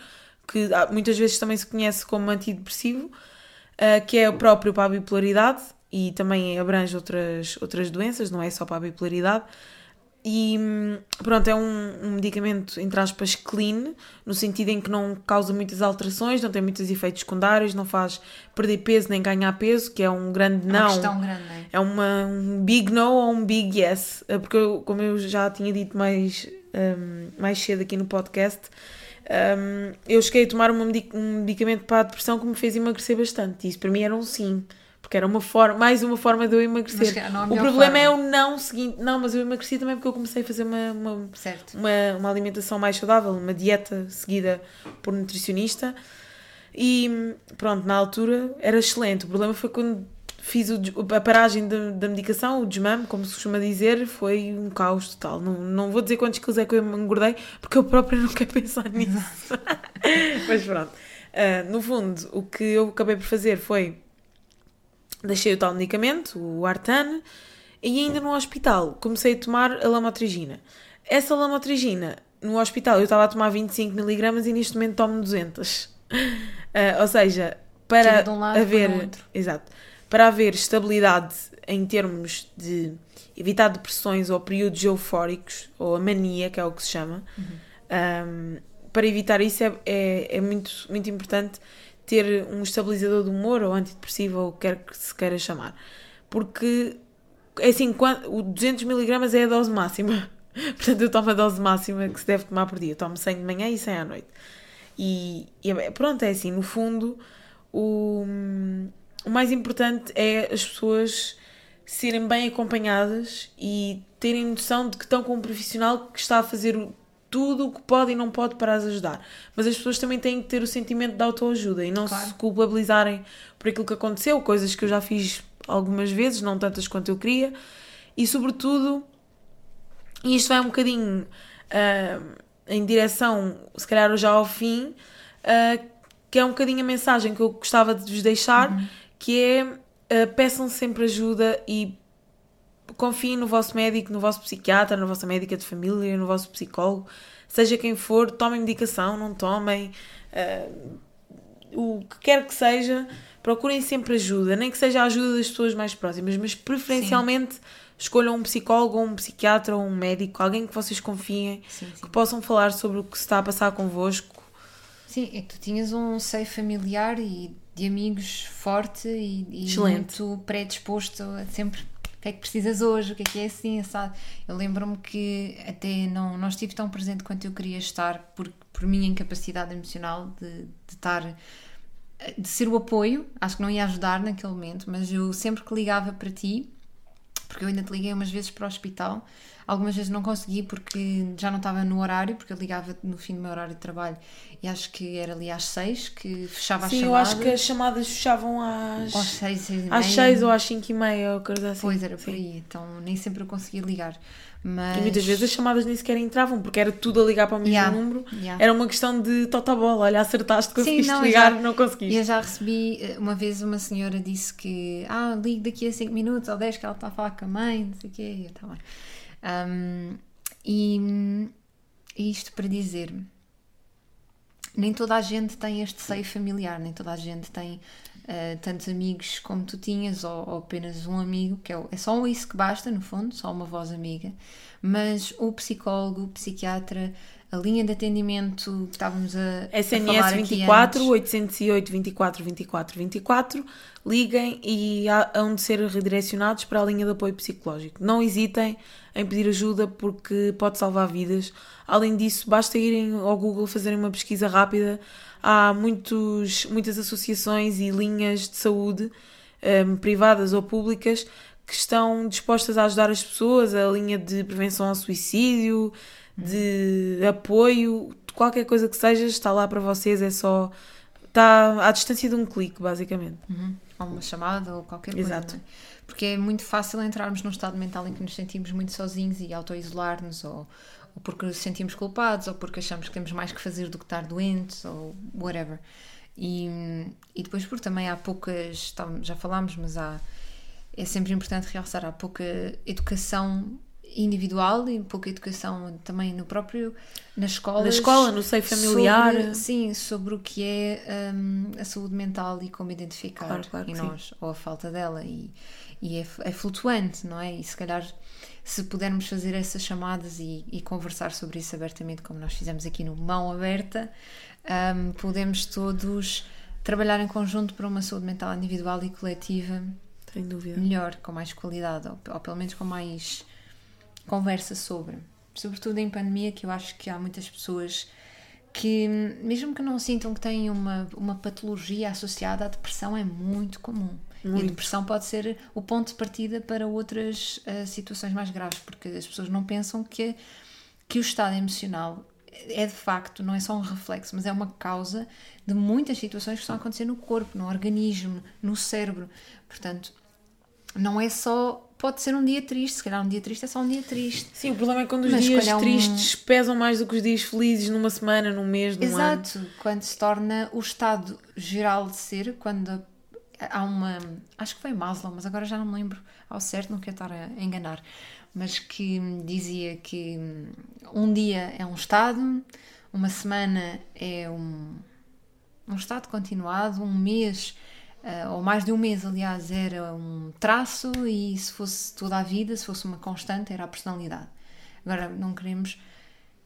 que muitas vezes também se conhece como antidepressivo, uh, que é o próprio para a bipolaridade e também abrange outras, outras doenças, não é só para a bipolaridade. E pronto, é um, um, medicamento, entre aspas, clean, no sentido em que não causa muitas alterações, não tem muitos efeitos secundários, não faz perder peso nem ganhar peso, que é um grande não. É uma questão grande, é? É uma, um big no ou um big yes. Eh, porque, eu, como eu já tinha dito mais, um, mais cedo aqui no podcast, um, eu cheguei a tomar um medicamento para a depressão que me fez emagrecer bastante. E isso para mim era um sim. Porque era uma forma, mais uma forma de eu emagrecer. É o problema forma. é o não seguinte. Não, mas eu emagreci também porque eu comecei a fazer uma, uma, uma, uma alimentação mais saudável, uma dieta seguida por nutricionista. E pronto, na altura era excelente. O problema foi quando fiz o, a paragem da, da medicação, o desmame, como se costuma dizer, foi um caos total. Não, não vou dizer quantos quilos é que eu engordei, porque eu própria não quero pensar nisso. Mas pronto. Uh, no fundo, o que eu acabei por fazer foi deixei o tal medicamento, o Artan, e ainda no hospital comecei a tomar a lamotrigina. Essa lamotrigina, no hospital, eu estava a tomar 25mg e neste momento tomo 200. Uh, ah, ou seja, para um haver. Exato para haver estabilidade em termos de evitar depressões ou períodos eufóricos, ou a mania, que é o que se chama, uhum. um, para evitar isso é, é, é, muito, muito importante ter um estabilizador do humor ou antidepressivo, ou o que quer que se queira chamar. Porque, é assim, quando, o 200mg é a dose máxima. Portanto, eu tomo a dose máxima que se deve tomar por dia. Eu tomo 100 de manhã e 100 à noite. E, e é, pronto, é assim, no fundo, o o mais importante é as pessoas serem bem acompanhadas e terem noção de que estão com um profissional que está a fazer tudo o que pode e não pode para as ajudar. Mas as pessoas também têm que ter o sentimento de autoajuda e não claro. se culpabilizarem por aquilo que aconteceu, coisas que eu já fiz algumas vezes, não tantas quanto eu queria, e sobretudo, e isto vai um bocadinho uh, em direção, se calhar já ao fim, uh, que é um bocadinho a mensagem que eu gostava de vos deixar. Uhum que é uh, peçam sempre ajuda e confiem no vosso médico, no vosso psiquiatra, na vossa médica de família, no vosso psicólogo, seja quem for, tomem medicação, não tomem, uh, o que quer que seja, procurem sempre ajuda, nem que seja a ajuda das pessoas mais próximas, mas preferencialmente sim. escolham um psicólogo, um psiquiatra ou um médico, alguém que vocês confiem, sim, sim. que possam falar sobre o que se está a passar convosco. Sim, é que tu tinhas um seio familiar e de amigos forte e, e muito predisposto a sempre que é que precisas hoje, o que é que é assim, sabe? Eu lembro-me que até não, não estive tão presente quanto eu queria estar por, por minha incapacidade emocional de, de estar de ser o apoio, acho que não ia ajudar naquele momento, mas eu sempre que ligava para ti, porque eu ainda te liguei umas vezes para o hospital, algumas vezes não consegui porque já não estava no horário, porque eu ligava no fim do meu horário de trabalho e acho que era ali às seis que fechava Sim, a chamada. Sim, eu acho que as chamadas fechavam às, às seis, seis e meia. Às seis ou às cinco e meia, ou coisa assim. Pois era por aí, então nem sempre eu conseguia ligar. Mas... E muitas vezes as chamadas nem sequer entravam, porque era tudo a ligar para o mesmo yeah, número. Yeah. Era uma questão de bola olha, acertaste, conseguiste Sim, não, ligar, já, não conseguiste. Eu já recebi, eh, uma vez uma senhora disse que, ah, ligo daqui a 5 minutos ou 10 que ela está a falar com a mãe, não sei o quê, eu estava... Tá um, e, e isto para dizer, nem toda a gente tem este seio familiar, nem toda a gente tem uh, tantos amigos como tu tinhas, ou, ou, apenas um amigo, que é, é só isso que basta, no fundo, só uma voz amiga. Mas o psicólogo, o psiquiatra, a linha de atendimento que estávamos a, SNS a 24 808 24 24 24 liguem e hão de ser redirecionados para a linha de apoio psicológico. Não hesitem em pedir ajuda porque pode salvar vidas. Além disso, basta irem ao Google fazerem uma pesquisa rápida há muitos, muitas associações e linhas de saúde, um, privadas ou públicas, que estão dispostas a ajudar as pessoas, a linha de prevenção ao suicídio, de apoio, qualquer coisa que seja, está lá para vocês, é só. está à distância de um clique, basicamente. Uhum. Ou uma chamada ou qualquer coisa. Exato. É? Porque é muito fácil entrarmos num estado mental em que nos sentimos muito sozinhos e auto-isolar-nos ou ou porque nos sentimos culpados, ou porque achamos que temos mais que fazer do que estar doentes, ou whatever. E, e depois, porque também há poucas, já falámos, mas há, é sempre importante realçar, há pouca educação individual e pouca educação também no próprio na escola na escola no seio familiar. sobre, sim sobre o que é um, a saúde mental e como identificar. Claro, claro em nós sim. ou a falta dela. E, e é, é, flutuante não é? E se calhar se pudermos fazer essas chamadas e, e, conversar sobre isso abertamente, como nós fizemos aqui no Mão Aberta, um, podemos todos trabalhar em conjunto para uma saúde mental individual e coletiva melhor, com mais qualidade, ou, ou pelo menos com mais conversa sobre. Sobretudo em pandemia, que eu acho que há muitas pessoas que, mesmo que não sintam que têm uma, uma patologia associada à depressão, é muito comum. Muito. E a depressão pode ser o ponto de partida para outras uh, situações mais graves, porque as pessoas não pensam que, que o estado emocional é de facto, não é só um reflexo, mas é uma causa de muitas situações que estão a acontecer no corpo, no organismo, no cérebro. Portanto, não é só. Pode ser um dia triste, se calhar um dia triste é só um dia triste. Sim, o problema é quando os mas dias tristes um... pesam mais do que os dias felizes numa semana, num mês, num Exato, ano. quando se torna o estado geral de ser, quando há uma. Acho que foi Maslow, mas agora já não me lembro ao certo, não quero estar a enganar. Mas que dizia que um dia é um estado, uma semana é um, um estado continuado, um mês, ou mais de um mês, aliás, era um traço, e se fosse toda a vida, se fosse uma constante, era a personalidade. Agora, não queremos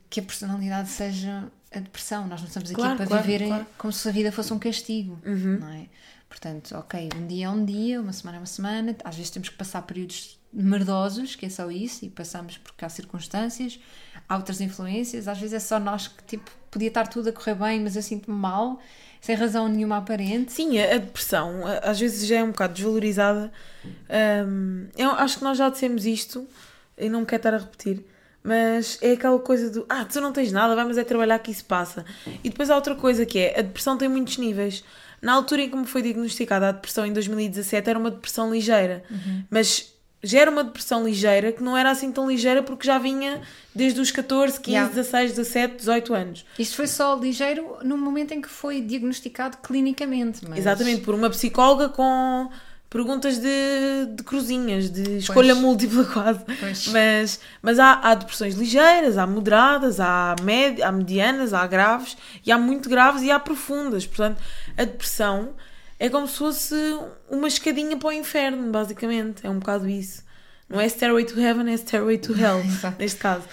que a personalidade seja a depressão. Nós não estamos aqui claro, para claro, viver claro. como se a vida fosse um castigo, uhum. não é? Portanto, ok, um dia é um dia, uma semana é uma semana, às vezes temos que passar períodos merdosos, que é só isso, e passamos porque há circunstâncias, há outras influências, às vezes é só nós que, tipo, podia estar tudo a correr bem, mas eu sinto-me mal, sem razão nenhuma aparente. Sim, a depressão às vezes já é um bocado desvalorizada. Um, eu acho que nós já dissemos isto, e não me quero estar a repetir, mas é aquela coisa do ah, tu não tens nada, vamos é trabalhar que isso passa. E depois há outra coisa que é, a depressão tem muitos níveis. Na altura em que me foi diagnosticada a depressão, em 2017, era uma depressão ligeira. Uhum. Mas já era uma depressão ligeira que não era assim tão ligeira porque já vinha desde os 14, 15, yeah. 16, 17, 18 anos. Isto foi só ligeiro no momento em que foi diagnosticado clinicamente. Mas... Exatamente, por uma psicóloga com perguntas de, de cruzinhas, de escolha pois. múltipla quase. Pois. Mas, mas há, há depressões ligeiras, há moderadas, há, med, há medianas, há graves, e há muito graves e há profundas. Portanto, a depressão é como se fosse uma escadinha para o inferno, basicamente. É um bocado isso. Não é Stairway to Heaven, é Stairway to Hell, neste caso.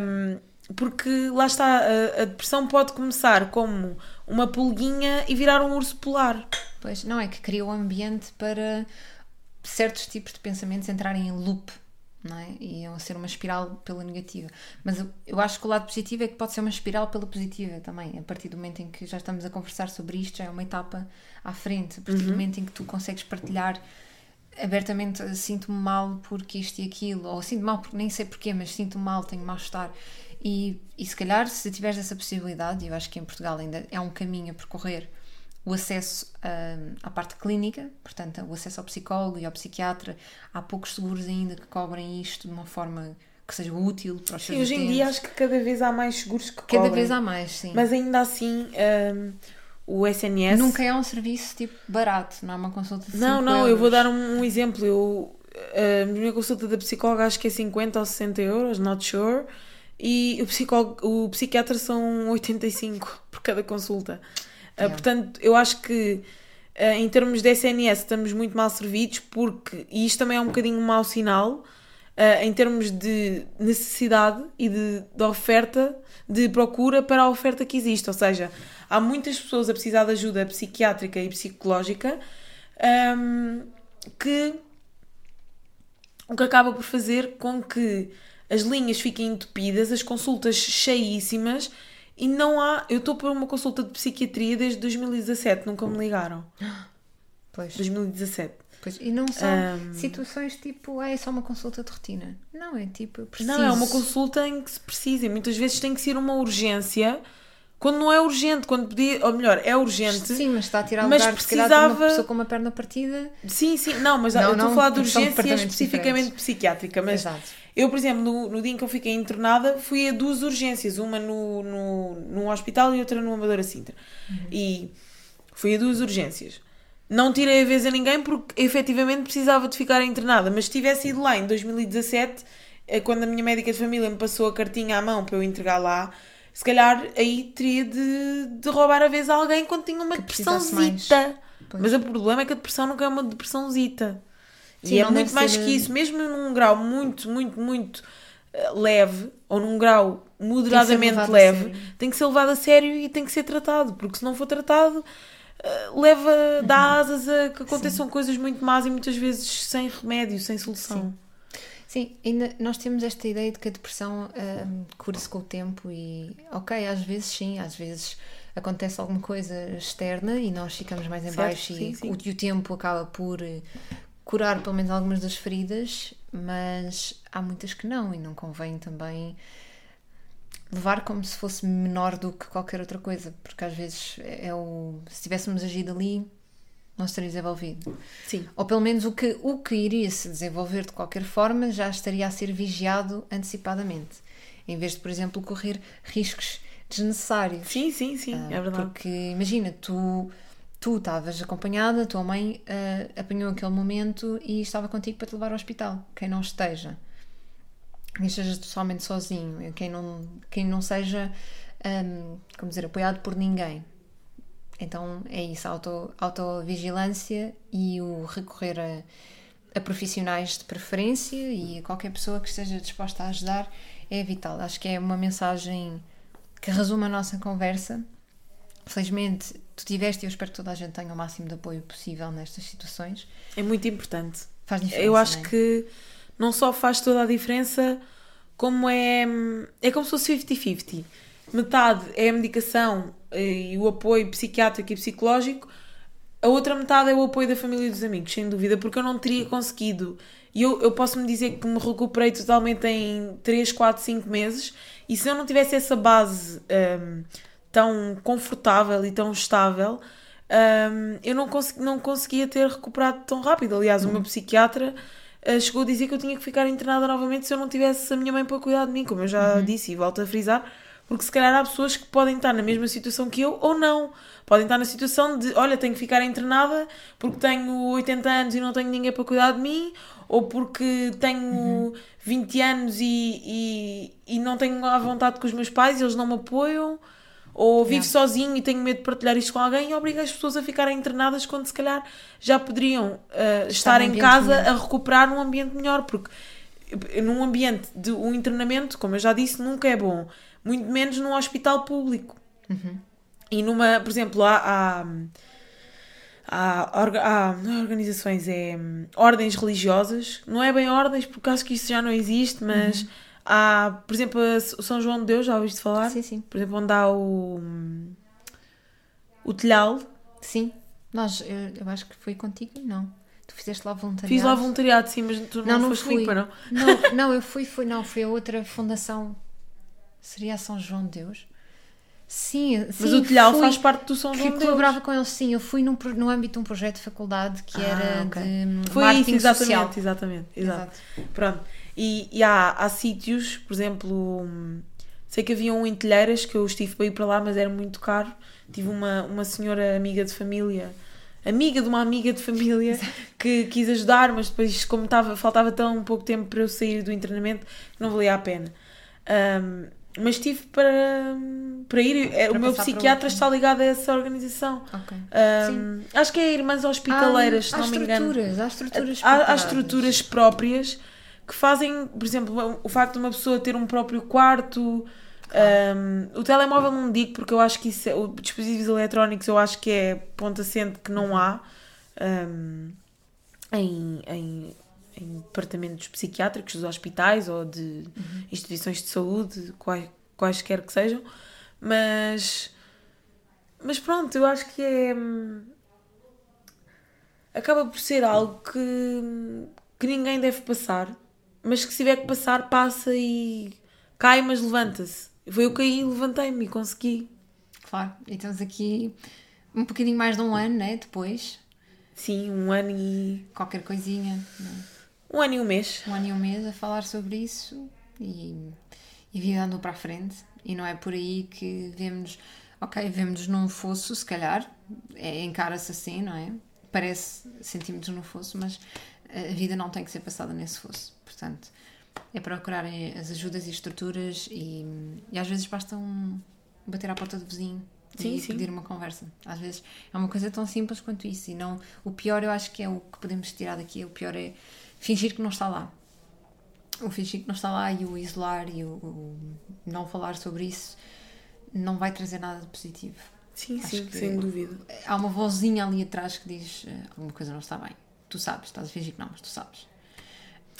Um, porque lá está, a, a, depressão pode começar como uma pulguinha e virar um urso polar. Pois, não, é que cria o um ambiente para certos tipos de pensamentos entrarem em loop, não é? E a ser uma espiral pela negativa. Mas eu, eu acho que o lado positivo é que pode ser uma espiral pela positiva também. A partir do momento em que já estamos a conversar sobre isto, já é uma etapa à frente. A partir uhum. do momento em que tu consegues partilhar abertamente sinto-me mal porque isto e aquilo, ou sinto mal porque nem sei porquê, mas sinto-me mal, tenho mal-estar. E, e se calhar, se tiveres essa possibilidade, e eu acho que em Portugal ainda é um caminho a percorrer, o acesso uh, à parte clínica, portanto, o acesso ao psicólogo e ao psiquiatra, há poucos seguros ainda que cobrem isto de uma forma que seja útil para os seus Hoje em dia acho que cada vez há mais seguros que Cada cobrem. vez há mais, sim. Mas ainda assim, um, o SNS... Nunca é um serviço, tipo, barato, não é uma consulta de Não, não, euros. eu vou dar um, um exemplo. Eu, a minha consulta da psicóloga acho que é 50 ou 60 euros, not sure e o, psicólogo, o psiquiatra são 85 por cada consulta. Uh, portanto, eu acho que uh, em termos de SNS estamos muito mal servidos porque, e isto também é um bocadinho um mau sinal, uh, em termos de necessidade e de, de oferta, de procura para a oferta que existe. Ou seja, há muitas pessoas a precisar de ajuda psiquiátrica e psicológica um, que o que acaba por fazer com que as linhas fiquem entupidas, as consultas cheíssimas e não há. Eu estou para uma consulta de psiquiatria desde 2017, nunca me ligaram. Pois. 2017. Pois, e não são um... situações tipo, ah, é só uma consulta de rotina. Não, é tipo, preciso. Não, é uma consulta em que se precisa. Muitas vezes tem que ser uma urgência quando não é urgente, quando podia, ou melhor, é urgente. Sim, mas está a tirar mas lugar precisava... de uma pessoa com uma perna partida. Sim, sim, não, mas não, eu estou a falar de urgência especificamente diferentes. psiquiátrica, mas Exato eu, por exemplo, no, no, dia em que eu fiquei internada, fui a duas urgências, uma no, no, num hospital e outra no Amadora Sintra. Uhum. E fui a duas urgências. Não tirei a vez a ninguém porque efetivamente precisava de ficar internada, mas se tivesse ido lá em 2017, eh, quando a minha médica de família me passou a cartinha à mão para eu entregar lá, se calhar aí teria de, de roubar a vez a alguém quando tinha uma depressãozita. Mas o problema é que a depressão nunca é uma depressãozita. Sim, e é muito mais ser... que isso, mesmo num grau muito, muito, muito eh, leve, ou num grau moderadamente leve, tem que ser levado a sério e tem que ser tratado, porque se não for tratado, eh, leva, dá uhum. asas a que aconteçam Sim. coisas muito más e muitas vezes sem remédio, sem solução. Sim. Sim, ainda nós temos esta ideia de que a depressão um, cura-se com o tempo e, ok, às vezes sim, às vezes acontece alguma coisa externa e nós ficamos mais em certo, baixo sim, e, sim. O, e o tempo acaba por curar pelo menos algumas das feridas, mas há muitas que não e não convém também levar como se fosse menor do que qualquer outra coisa, porque às vezes é o se tivéssemos agido ali não estaria desenvolvido. Sim. Ou pelo menos o que, o que iria se desenvolver de qualquer forma já estaria a ser vigiado antecipadamente, em vez de, por exemplo, correr riscos desnecessários. Sim, sim, sim, é verdade. Porque imagina, tu tu estavas acompanhada, a tua mãe uh, apanhou aquele momento e estava contigo para te levar ao hospital. Quem não esteja, quem esteja totalmente sozinho, quem não, quem não seja, um, ehm, como dizer, apoiado por ninguém. Então é isso, a auto, autovigilância e o recorrer a, a profissionais de preferência e a qualquer pessoa que esteja disposta a ajudar é vital. Acho que é uma mensagem que resume a nossa conversa. Felizmente tu tiveste e eu espero que toda a gente tenha o máximo de apoio possível nestas situações. É muito importante. Faz diferença. Eu acho é? que não só faz toda a diferença, como é. É como se fosse 50-50. Metade é a medicação e o apoio psiquiátrico e psicológico, a outra metade é o apoio da família e dos amigos, sem dúvida, porque eu não teria conseguido. E eu, eu posso me dizer que me recuperei totalmente em 3, 4, 5 meses, e se eu não tivesse essa base. Um, tão confortável e tão estável, um, eu não, consegui, não conseguia ter recuperado tão rápido. Aliás, o meu psiquiatra uh, chegou a dizer que eu tinha que ficar internada novamente se eu não tivesse a minha mãe para cuidar de mim, como eu já uhum. disse e volto a frisar, porque se calhar há pessoas que podem estar na mesma situação que eu ou não. Podem estar na situação de, olha, tenho que ficar internada porque tenho 80 anos e não tenho ninguém para cuidar de mim, ou porque tenho uhum. 20 anos e, e, e não tenho a vontade com os meus pais e eles não me apoiam ou vivo sozinho e tenho medo de partilhar isto com alguém e obriga as pessoas a ficarem internadas quando se calhar já poderiam uh, estar num em casa melhor. a recuperar num ambiente melhor, porque num ambiente de um internamento, como eu já disse, nunca é bom, muito menos num hospital público. E numa, por exemplo, há, há, há, há- é organizações, é hum, ordens religiosas, não é bem ordens, porque acho que isso já não existe, mas há, por exemplo, o São João de Deus, já ouviste falar? Sim, sim. Por exemplo, onde há o, o telhal, Sim. Nós, eu, eu acho que foi contigo, não. Tu fizeste lá voluntariado. fiz lá voluntariado, sim, mas tu não, Não, não foste fui. comigo, não? Não, não, eu fui, foi, não, foi a outra fundação. Seria a São João de Deus? Sim, sim. Mas o telhal fui, faz parte do São João de Deus. colaborava com eles, sim. Eu fui num, no âmbito de um projeto de faculdade que Ah, era ok. de Foi marketing isso, exatamente, social. exatamente, exato. Exato. Pronto. E, e há, há sítios, por exemplo, sei que havia um em Telheiras que eu estive para ir para lá, mas era muito caro. Tive uma, uma senhora amiga de família, amiga de uma amiga de família, que quis ajudar, mas depois, como estava, faltava tão pouco tempo para eu sair do internamento, não valia a pena. Hum, mas tive para, para ir. é, Para o meu psiquiatra está ligado a essa organização. Ok. Hum, acho que é Irmãs Hospitaleiras, se há não me engano. estruturas, há estruturas. Há, há estruturas próprias que fazem, por exemplo, o facto de uma pessoa ter um próprio quarto. um, o telemóvel não digo porque eu acho que isso é, o dispositivos eletrónicos eu acho que é ponto assente que não há um, em, em, em departamentos psiquiátricos dos hospitais ou de instituições de saúde, quais, quaisquer que sejam, mas mas pronto, eu acho que é acaba por ser algo que, que ninguém deve passar, mas que se tiver que passar, passa e cai, mas levanta-se. Foi eu caí levantei-me e consegui. Claro. E estamos aqui um bocadinho mais de um ano, né? Depois. Sim, um ano e. Qualquer coisinha. né? um ano e um mês. um ano e um mês a falar sobre isso e, e vida andou para a frente. E não é por aí que vemos, ok, vemos num fosso, se calhar, é, encara-se assim, não é? Parece centímetros no fosso, mas a vida não tem que ser passada nesse fosso. Portanto, é procurarem as ajudas e estruturas e, e às vezes basta um bater à porta do vizinho Sim, e sim. pedir uma conversa. Às vezes é uma coisa tão simples quanto isso. E não, o pior, eu acho que é o que podemos tirar daqui, o pior é fingir que não está lá. O fingir que não está lá e o isolar e o, o não falar sobre isso não vai trazer nada de positivo. Sim, Acho sim, sem dúvida. Há uma vozinha ali atrás que diz eh, alguma coisa não está bem. Tu sabes, estás a fingir que não, mas tu sabes.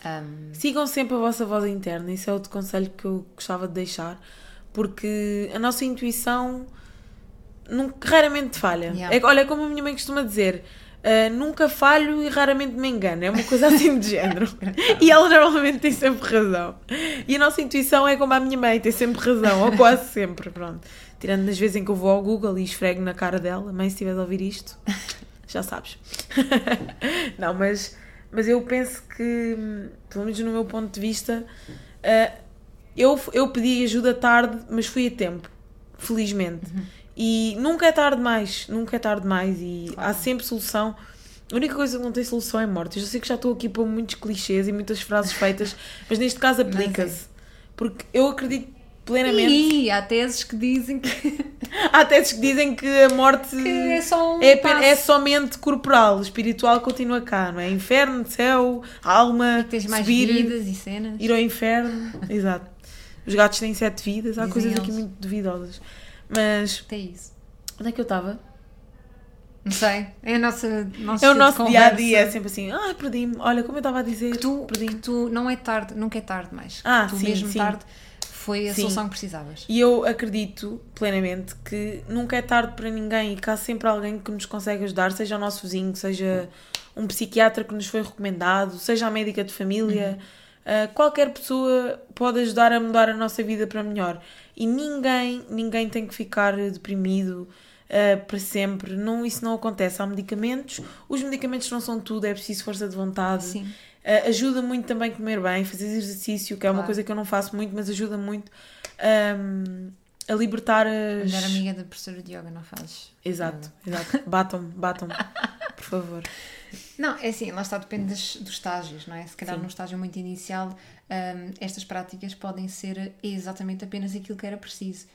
Ahm, Sigam sempre a vossa voz interna, isso é outro conselho que eu gostava de deixar, porque a nossa intuição nunca, raramente falha. Yeah. É, olha, como a minha mãe costuma dizer, ah, nunca falho e raramente me engano, é uma coisa assim de género. e ela normalmente tem sempre razão. E a nossa intuição é como a minha mãe, tem sempre razão, ou quase sempre, pronto. Tirando das vezes em que eu vou ao Google e esfrego na cara dela, mãe, se estiveres a ouvir isto, já sabes. não, mas, mas eu penso que, pelo menos no meu ponto de vista, ah, eu, eu pedi ajuda tarde, mas fui a tempo, felizmente. E nunca é tarde demais, nunca é tarde demais e há sempre solução. A única coisa que não tem solução é morte. Eu sei que já estou aqui para muitos clichês e muitas frases feitas, mas neste caso aplica-se. Porque eu acredito plenamente. E há teses que dizem que, Há teses que dizem que a morte que é só um é, é somente corporal, espiritual continua cá, não é? Inferno, céu, alma, Tens mais subir, vidas e cenas. ir ao inferno. Exato. Os gatos têm sete vidas, há Dizem coisas aqui eles. muito duvidosas. Mas Até isso. onde é que eu estava? Não sei. É, a nossa, nosso É o nosso dia a dia, é sempre assim, ah, perdi-me. Olha, como eu estava a dizer, que tu, que perdi-me. tu não é tarde, nunca é tarde mais. Ah, tu sim, mesmo sim. tarde foi a Sim. solução que precisavas. E eu acredito plenamente que nunca é tarde para ninguém e que há sempre alguém que nos consegue ajudar, seja o nosso vizinho, seja um psiquiatra que nos foi recomendado, seja a médica de família. Uh, qualquer pessoa pode ajudar a mudar a nossa vida para melhor. E ninguém, ninguém tem que ficar deprimido uh, para sempre. Não, isso não acontece. Há medicamentos, os medicamentos não são tudo, é preciso força de vontade. Sim. Uh, ajuda muito também comer bem, fazer exercício, que é uma Claro. coisa que eu não faço muito, mas ajuda muito um, a libertar as. melhor amiga da professora de yoga não fazes. Exato, exato. Batam-me, batam-me, por favor. Não, é assim, lá está, depende das- dos estágios, não é? Se calhar Sim. num estágio muito inicial, hum, estas práticas podem ser exatamente apenas aquilo que era preciso.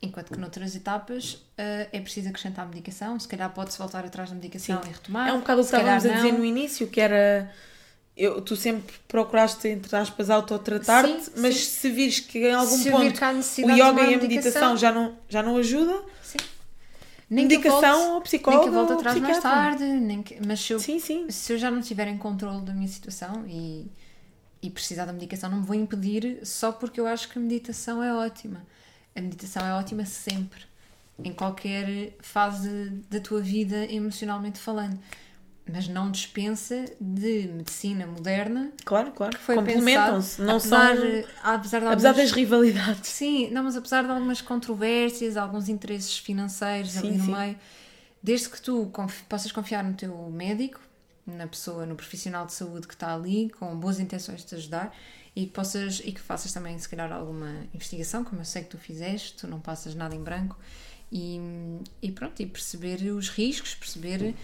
Enquanto que noutras etapas uh, é preciso acrescentar medicação, se calhar pode-se voltar atrás da medicação Sim. e retomar. É um bocado o que estávamos a dizer no início, que era. Eu, tu sempre procuraste, entre aspas, autotratar-te, mas sim. se vires que em algum Se ponto o yoga e a meditação já não, já não ajuda, Sim. Nem medicação volte- ou psicólogo Nem que eu volte atrás mais tarde, nem que- mas se eu, Sim, sim. se eu já não estiver em controle da minha situação e, e precisar da medicação, não me vou impedir só porque eu acho que a meditação é ótima. A meditação é ótima sempre, em qualquer fase da tua vida, emocionalmente falando. Mas não dispensa de medicina moderna Claro, claro. que foi Complementam-se. Não apesar, são. apesar de Apesar algumas- das rivalidades. Sim, não, mas apesar de algumas controvérsias, alguns interesses financeiros ali Sim, no sim. meio, desde que tu conf- possas confiar no teu médico, na pessoa, no profissional de saúde que está ali, com boas intenções de te ajudar, e que possas e que faças também, se calhar, alguma investigação, como eu sei que tu fizeste, tu não passas nada em branco, e, e pronto, e perceber os riscos, perceber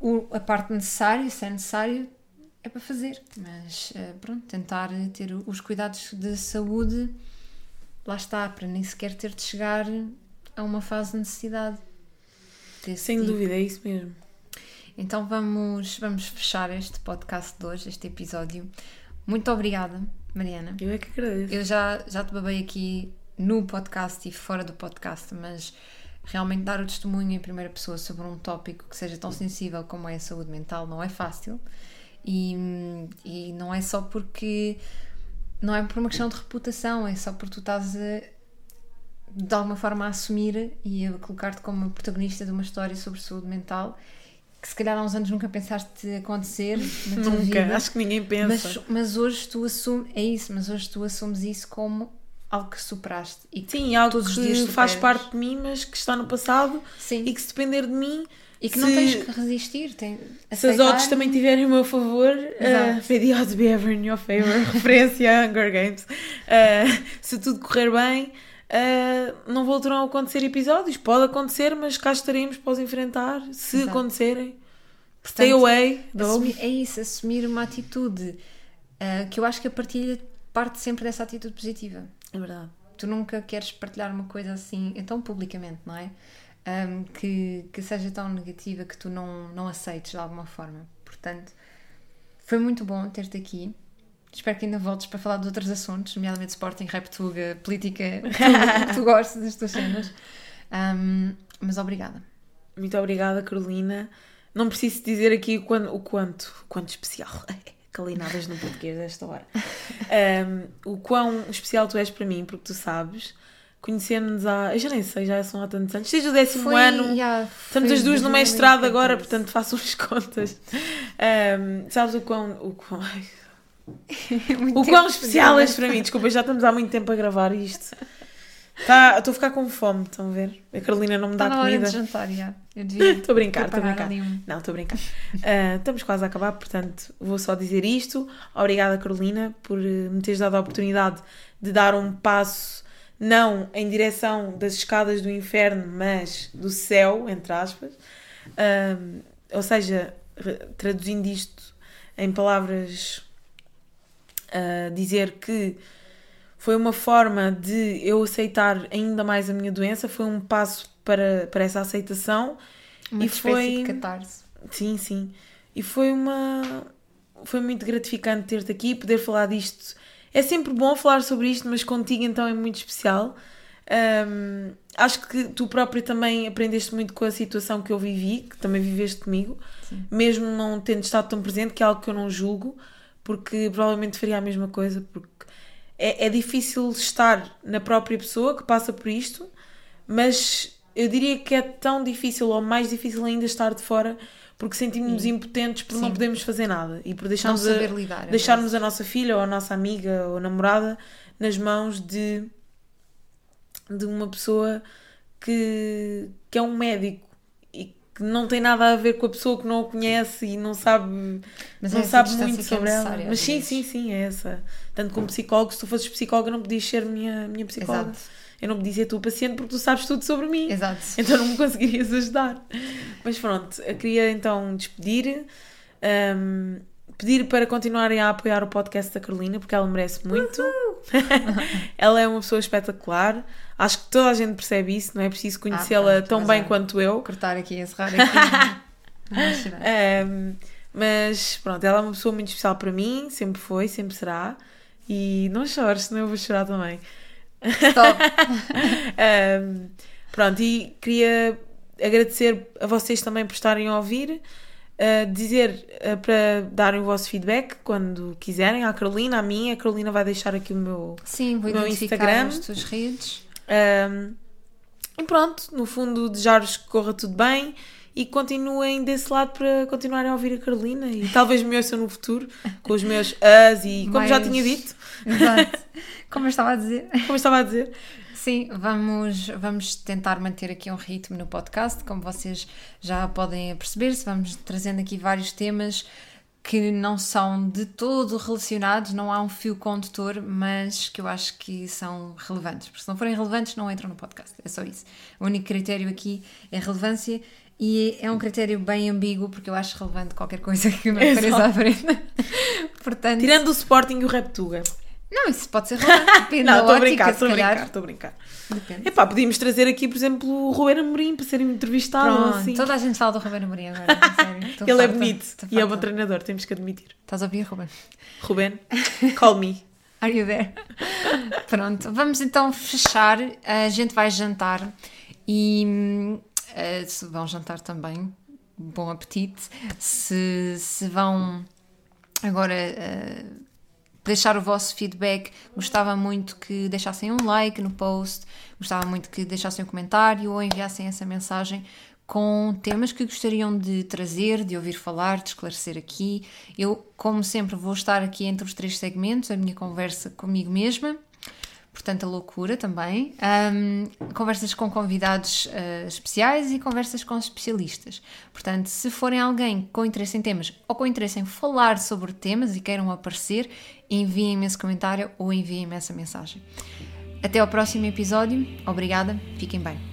o- a parte necessária, se é necessário, é para fazer. Mas eh, pronto, tentar ter os cuidados de saúde, lá está, para nem sequer ter de chegar a uma fase de necessidade. desse Sem tipo. dúvida, é isso mesmo. Então vamos, vamos fechar este podcast de hoje, este episódio. Muito obrigada, Mariana. Eu é que agradeço. Eu já, já te babei aqui no podcast e fora do podcast, mas realmente dar o testemunho em primeira pessoa sobre um tópico que seja tão sensível como é a saúde mental não é fácil. E, e não é só porque. Não é por uma questão de reputação, é só porque tu estás a, de alguma forma a assumir e a colocar-te como protagonista de uma história sobre saúde mental que se calhar há uns anos nunca pensaste acontecer Nunca. vida. Acho que ninguém pensa. Mas, mas hoje tu assumes, é isso, mas hoje tu assumes isso como algo que superaste e que, Sim, algo todos os dias que faz parte de mim, mas que está no passado sim, e que se depender de mim. e que se- não tens que resistir. Tem, Se as odds também tiverem o meu favor, uh, may the odds be ever in your favor, referência a Hunger Games. Uh, se tudo correr bem, uh, não voltarão a acontecer episódios. Pode acontecer, mas cá estaremos para os enfrentar, se Exato. acontecerem. Stay Portanto, away, though. assumir- é isso, assumir uma atitude ah, que eu acho que a partilha parte sempre dessa atitude positiva. É verdade. tu nunca queres partilhar uma coisa assim, então publicamente, não é? Ahm, que, que seja tão negativa que tu não, não aceites de alguma forma. Portanto, foi muito bom ter-te aqui. Espero que ainda voltes para falar de outros assuntos, nomeadamente Sporting, Rap Tuga, política, que tu, gostes das tuas cenas. Ahm, mas obrigada. Muito obrigada, Carolina. Não preciso dizer aqui o, quan- o quanto, o quanto especial. Calinadas no português desta hora. Um, o quão especial tu és para mim, porque tu sabes, conhecemos-nos há. Eu já nem sei, já são há tantos anos. Desde o décimo Foi- ano. yeah, Estamos as duas no 2014. mestrado agora, portanto façam as contas. Um, sabes o quão. O quão, Muito o quão especial és para mim. Desculpa, já estamos há muito tempo a gravar isto. Tá, Estou a ficar com fome, estão a ver? A Carolina não me dá Está na hora comida. de jantar, já. Eu devia Estou a brincar, estou a brincar. um- Não, estou a brincar. Ah, estamos quase a acabar, portanto, vou só dizer isto. Obrigada, Carolina, por eh, me teres dado a oportunidade de dar um passo, não em direção das escadas do inferno, mas do céu, entre aspas. Ah, ou seja, traduzindo isto em palavras, ah, dizer que foi uma forma de eu aceitar ainda mais a minha doença, foi um passo para, para essa aceitação. Uma E foi- de catarse. Sim, sim. E foi uma. Foi muito gratificante ter-te aqui, poder falar disto. É sempre bom falar sobre isto, mas contigo então é muito especial. Ahm, acho que tu própria também aprendeste muito com a situação que eu vivi, que também viveste comigo, Sim. mesmo não tendo estado tão presente, que é algo que eu não julgo, porque provavelmente faria a mesma coisa, porque é, é difícil estar na própria pessoa que passa por isto, mas eu diria que é tão difícil ou mais difícil ainda estar de fora porque sentimos-nos impotentes por não Sim. podermos fazer nada e por Não deixarmos a- lidar. é deixarmos a nossa filha ou a nossa amiga ou namorada nas mãos de, de uma pessoa que, que é um médico que não tem nada a ver com a pessoa que não a conhece e não sabe, Mas não é sabe muito é sobre ela. necessária, Mas sim, sim, sim, é essa. Tanto como psicólogo, se tu fosses psicóloga, não podias ser minha, minha psicóloga. Exato. Eu não podia ser tua paciente porque tu sabes tudo sobre mim. Exato. Então não me conseguirias ajudar. Mas pronto, eu queria então despedir, um, pedir para continuarem a apoiar o podcast da Carolina, porque ela merece muito. ela é uma pessoa espetacular. Acho que toda a gente percebe isso, não é preciso conhecê-la pronto, tão bem é. quanto eu. Cortar aqui, encerrar aqui. Ahm, mas pronto, ela é uma pessoa muito especial para mim, sempre foi, sempre será. E não chores, senão eu vou chorar também. Stop. Ahm, pronto, e queria agradecer a vocês também por estarem a ouvir. Dizer ah, para darem o vosso feedback quando quiserem, à Carolina, à minha. A Carolina vai deixar aqui o meu. Sim, vou Meu identificar Instagram. as tuas redes. ahm, e pronto, no fundo, desejar-vos que corra tudo bem e continuem desse lado para continuarem a ouvir a Carolina e talvez me ouçam no futuro com os meus as e como já tinha dito, Exato. Como eu estava a dizer. como eu estava a dizer. Sim, vamos, vamos tentar manter aqui um ritmo no podcast, como vocês já podem perceber-se, vamos trazendo aqui vários temas que não são de todo relacionados, não há um fio condutor, mas que eu acho que são relevantes, porque se não forem relevantes não entram no podcast, é só isso. O único critério aqui é relevância e é um critério bem ambíguo, porque eu acho relevante qualquer coisa que me apareça à frente. Portanto, Tirando o Sporting e o Reptuga. Não, isso pode ser depende Não, estou a brincar, estou a brincar, estou a brincar. Depende. Epá, podíamos trazer aqui, por exemplo, o Ruben Amorim para ser entrevistado. Pronto, assim. toda a gente fala do Ruben Amorim agora, a sério. Ele é farta, bonito estou e é bom treinador, temos que admitir. Estás a ouvir, Ruben? Ruben, call me. Are you there? Pronto, vamos então fechar. A gente vai jantar e eh, se vão jantar também, bom apetite. Se, se vão agora eh, deixar o vosso feedback, gostava muito que deixassem um like no post, gostava muito que deixassem um comentário ou enviassem essa mensagem com temas que gostariam de trazer, de ouvir falar, de esclarecer aqui. Eu, como sempre, vou estar aqui entre os três segmentos, a minha conversa comigo mesma, portanto, a loucura também, Ahm, conversas com convidados ah, especiais e conversas com especialistas. Portanto, se forem alguém com interesse em temas ou com interesse em falar sobre temas e queiram aparecer, enviem-me esse comentário ou enviem-me essa mensagem. Até ao próximo episódio. Obrigada. Fiquem bem.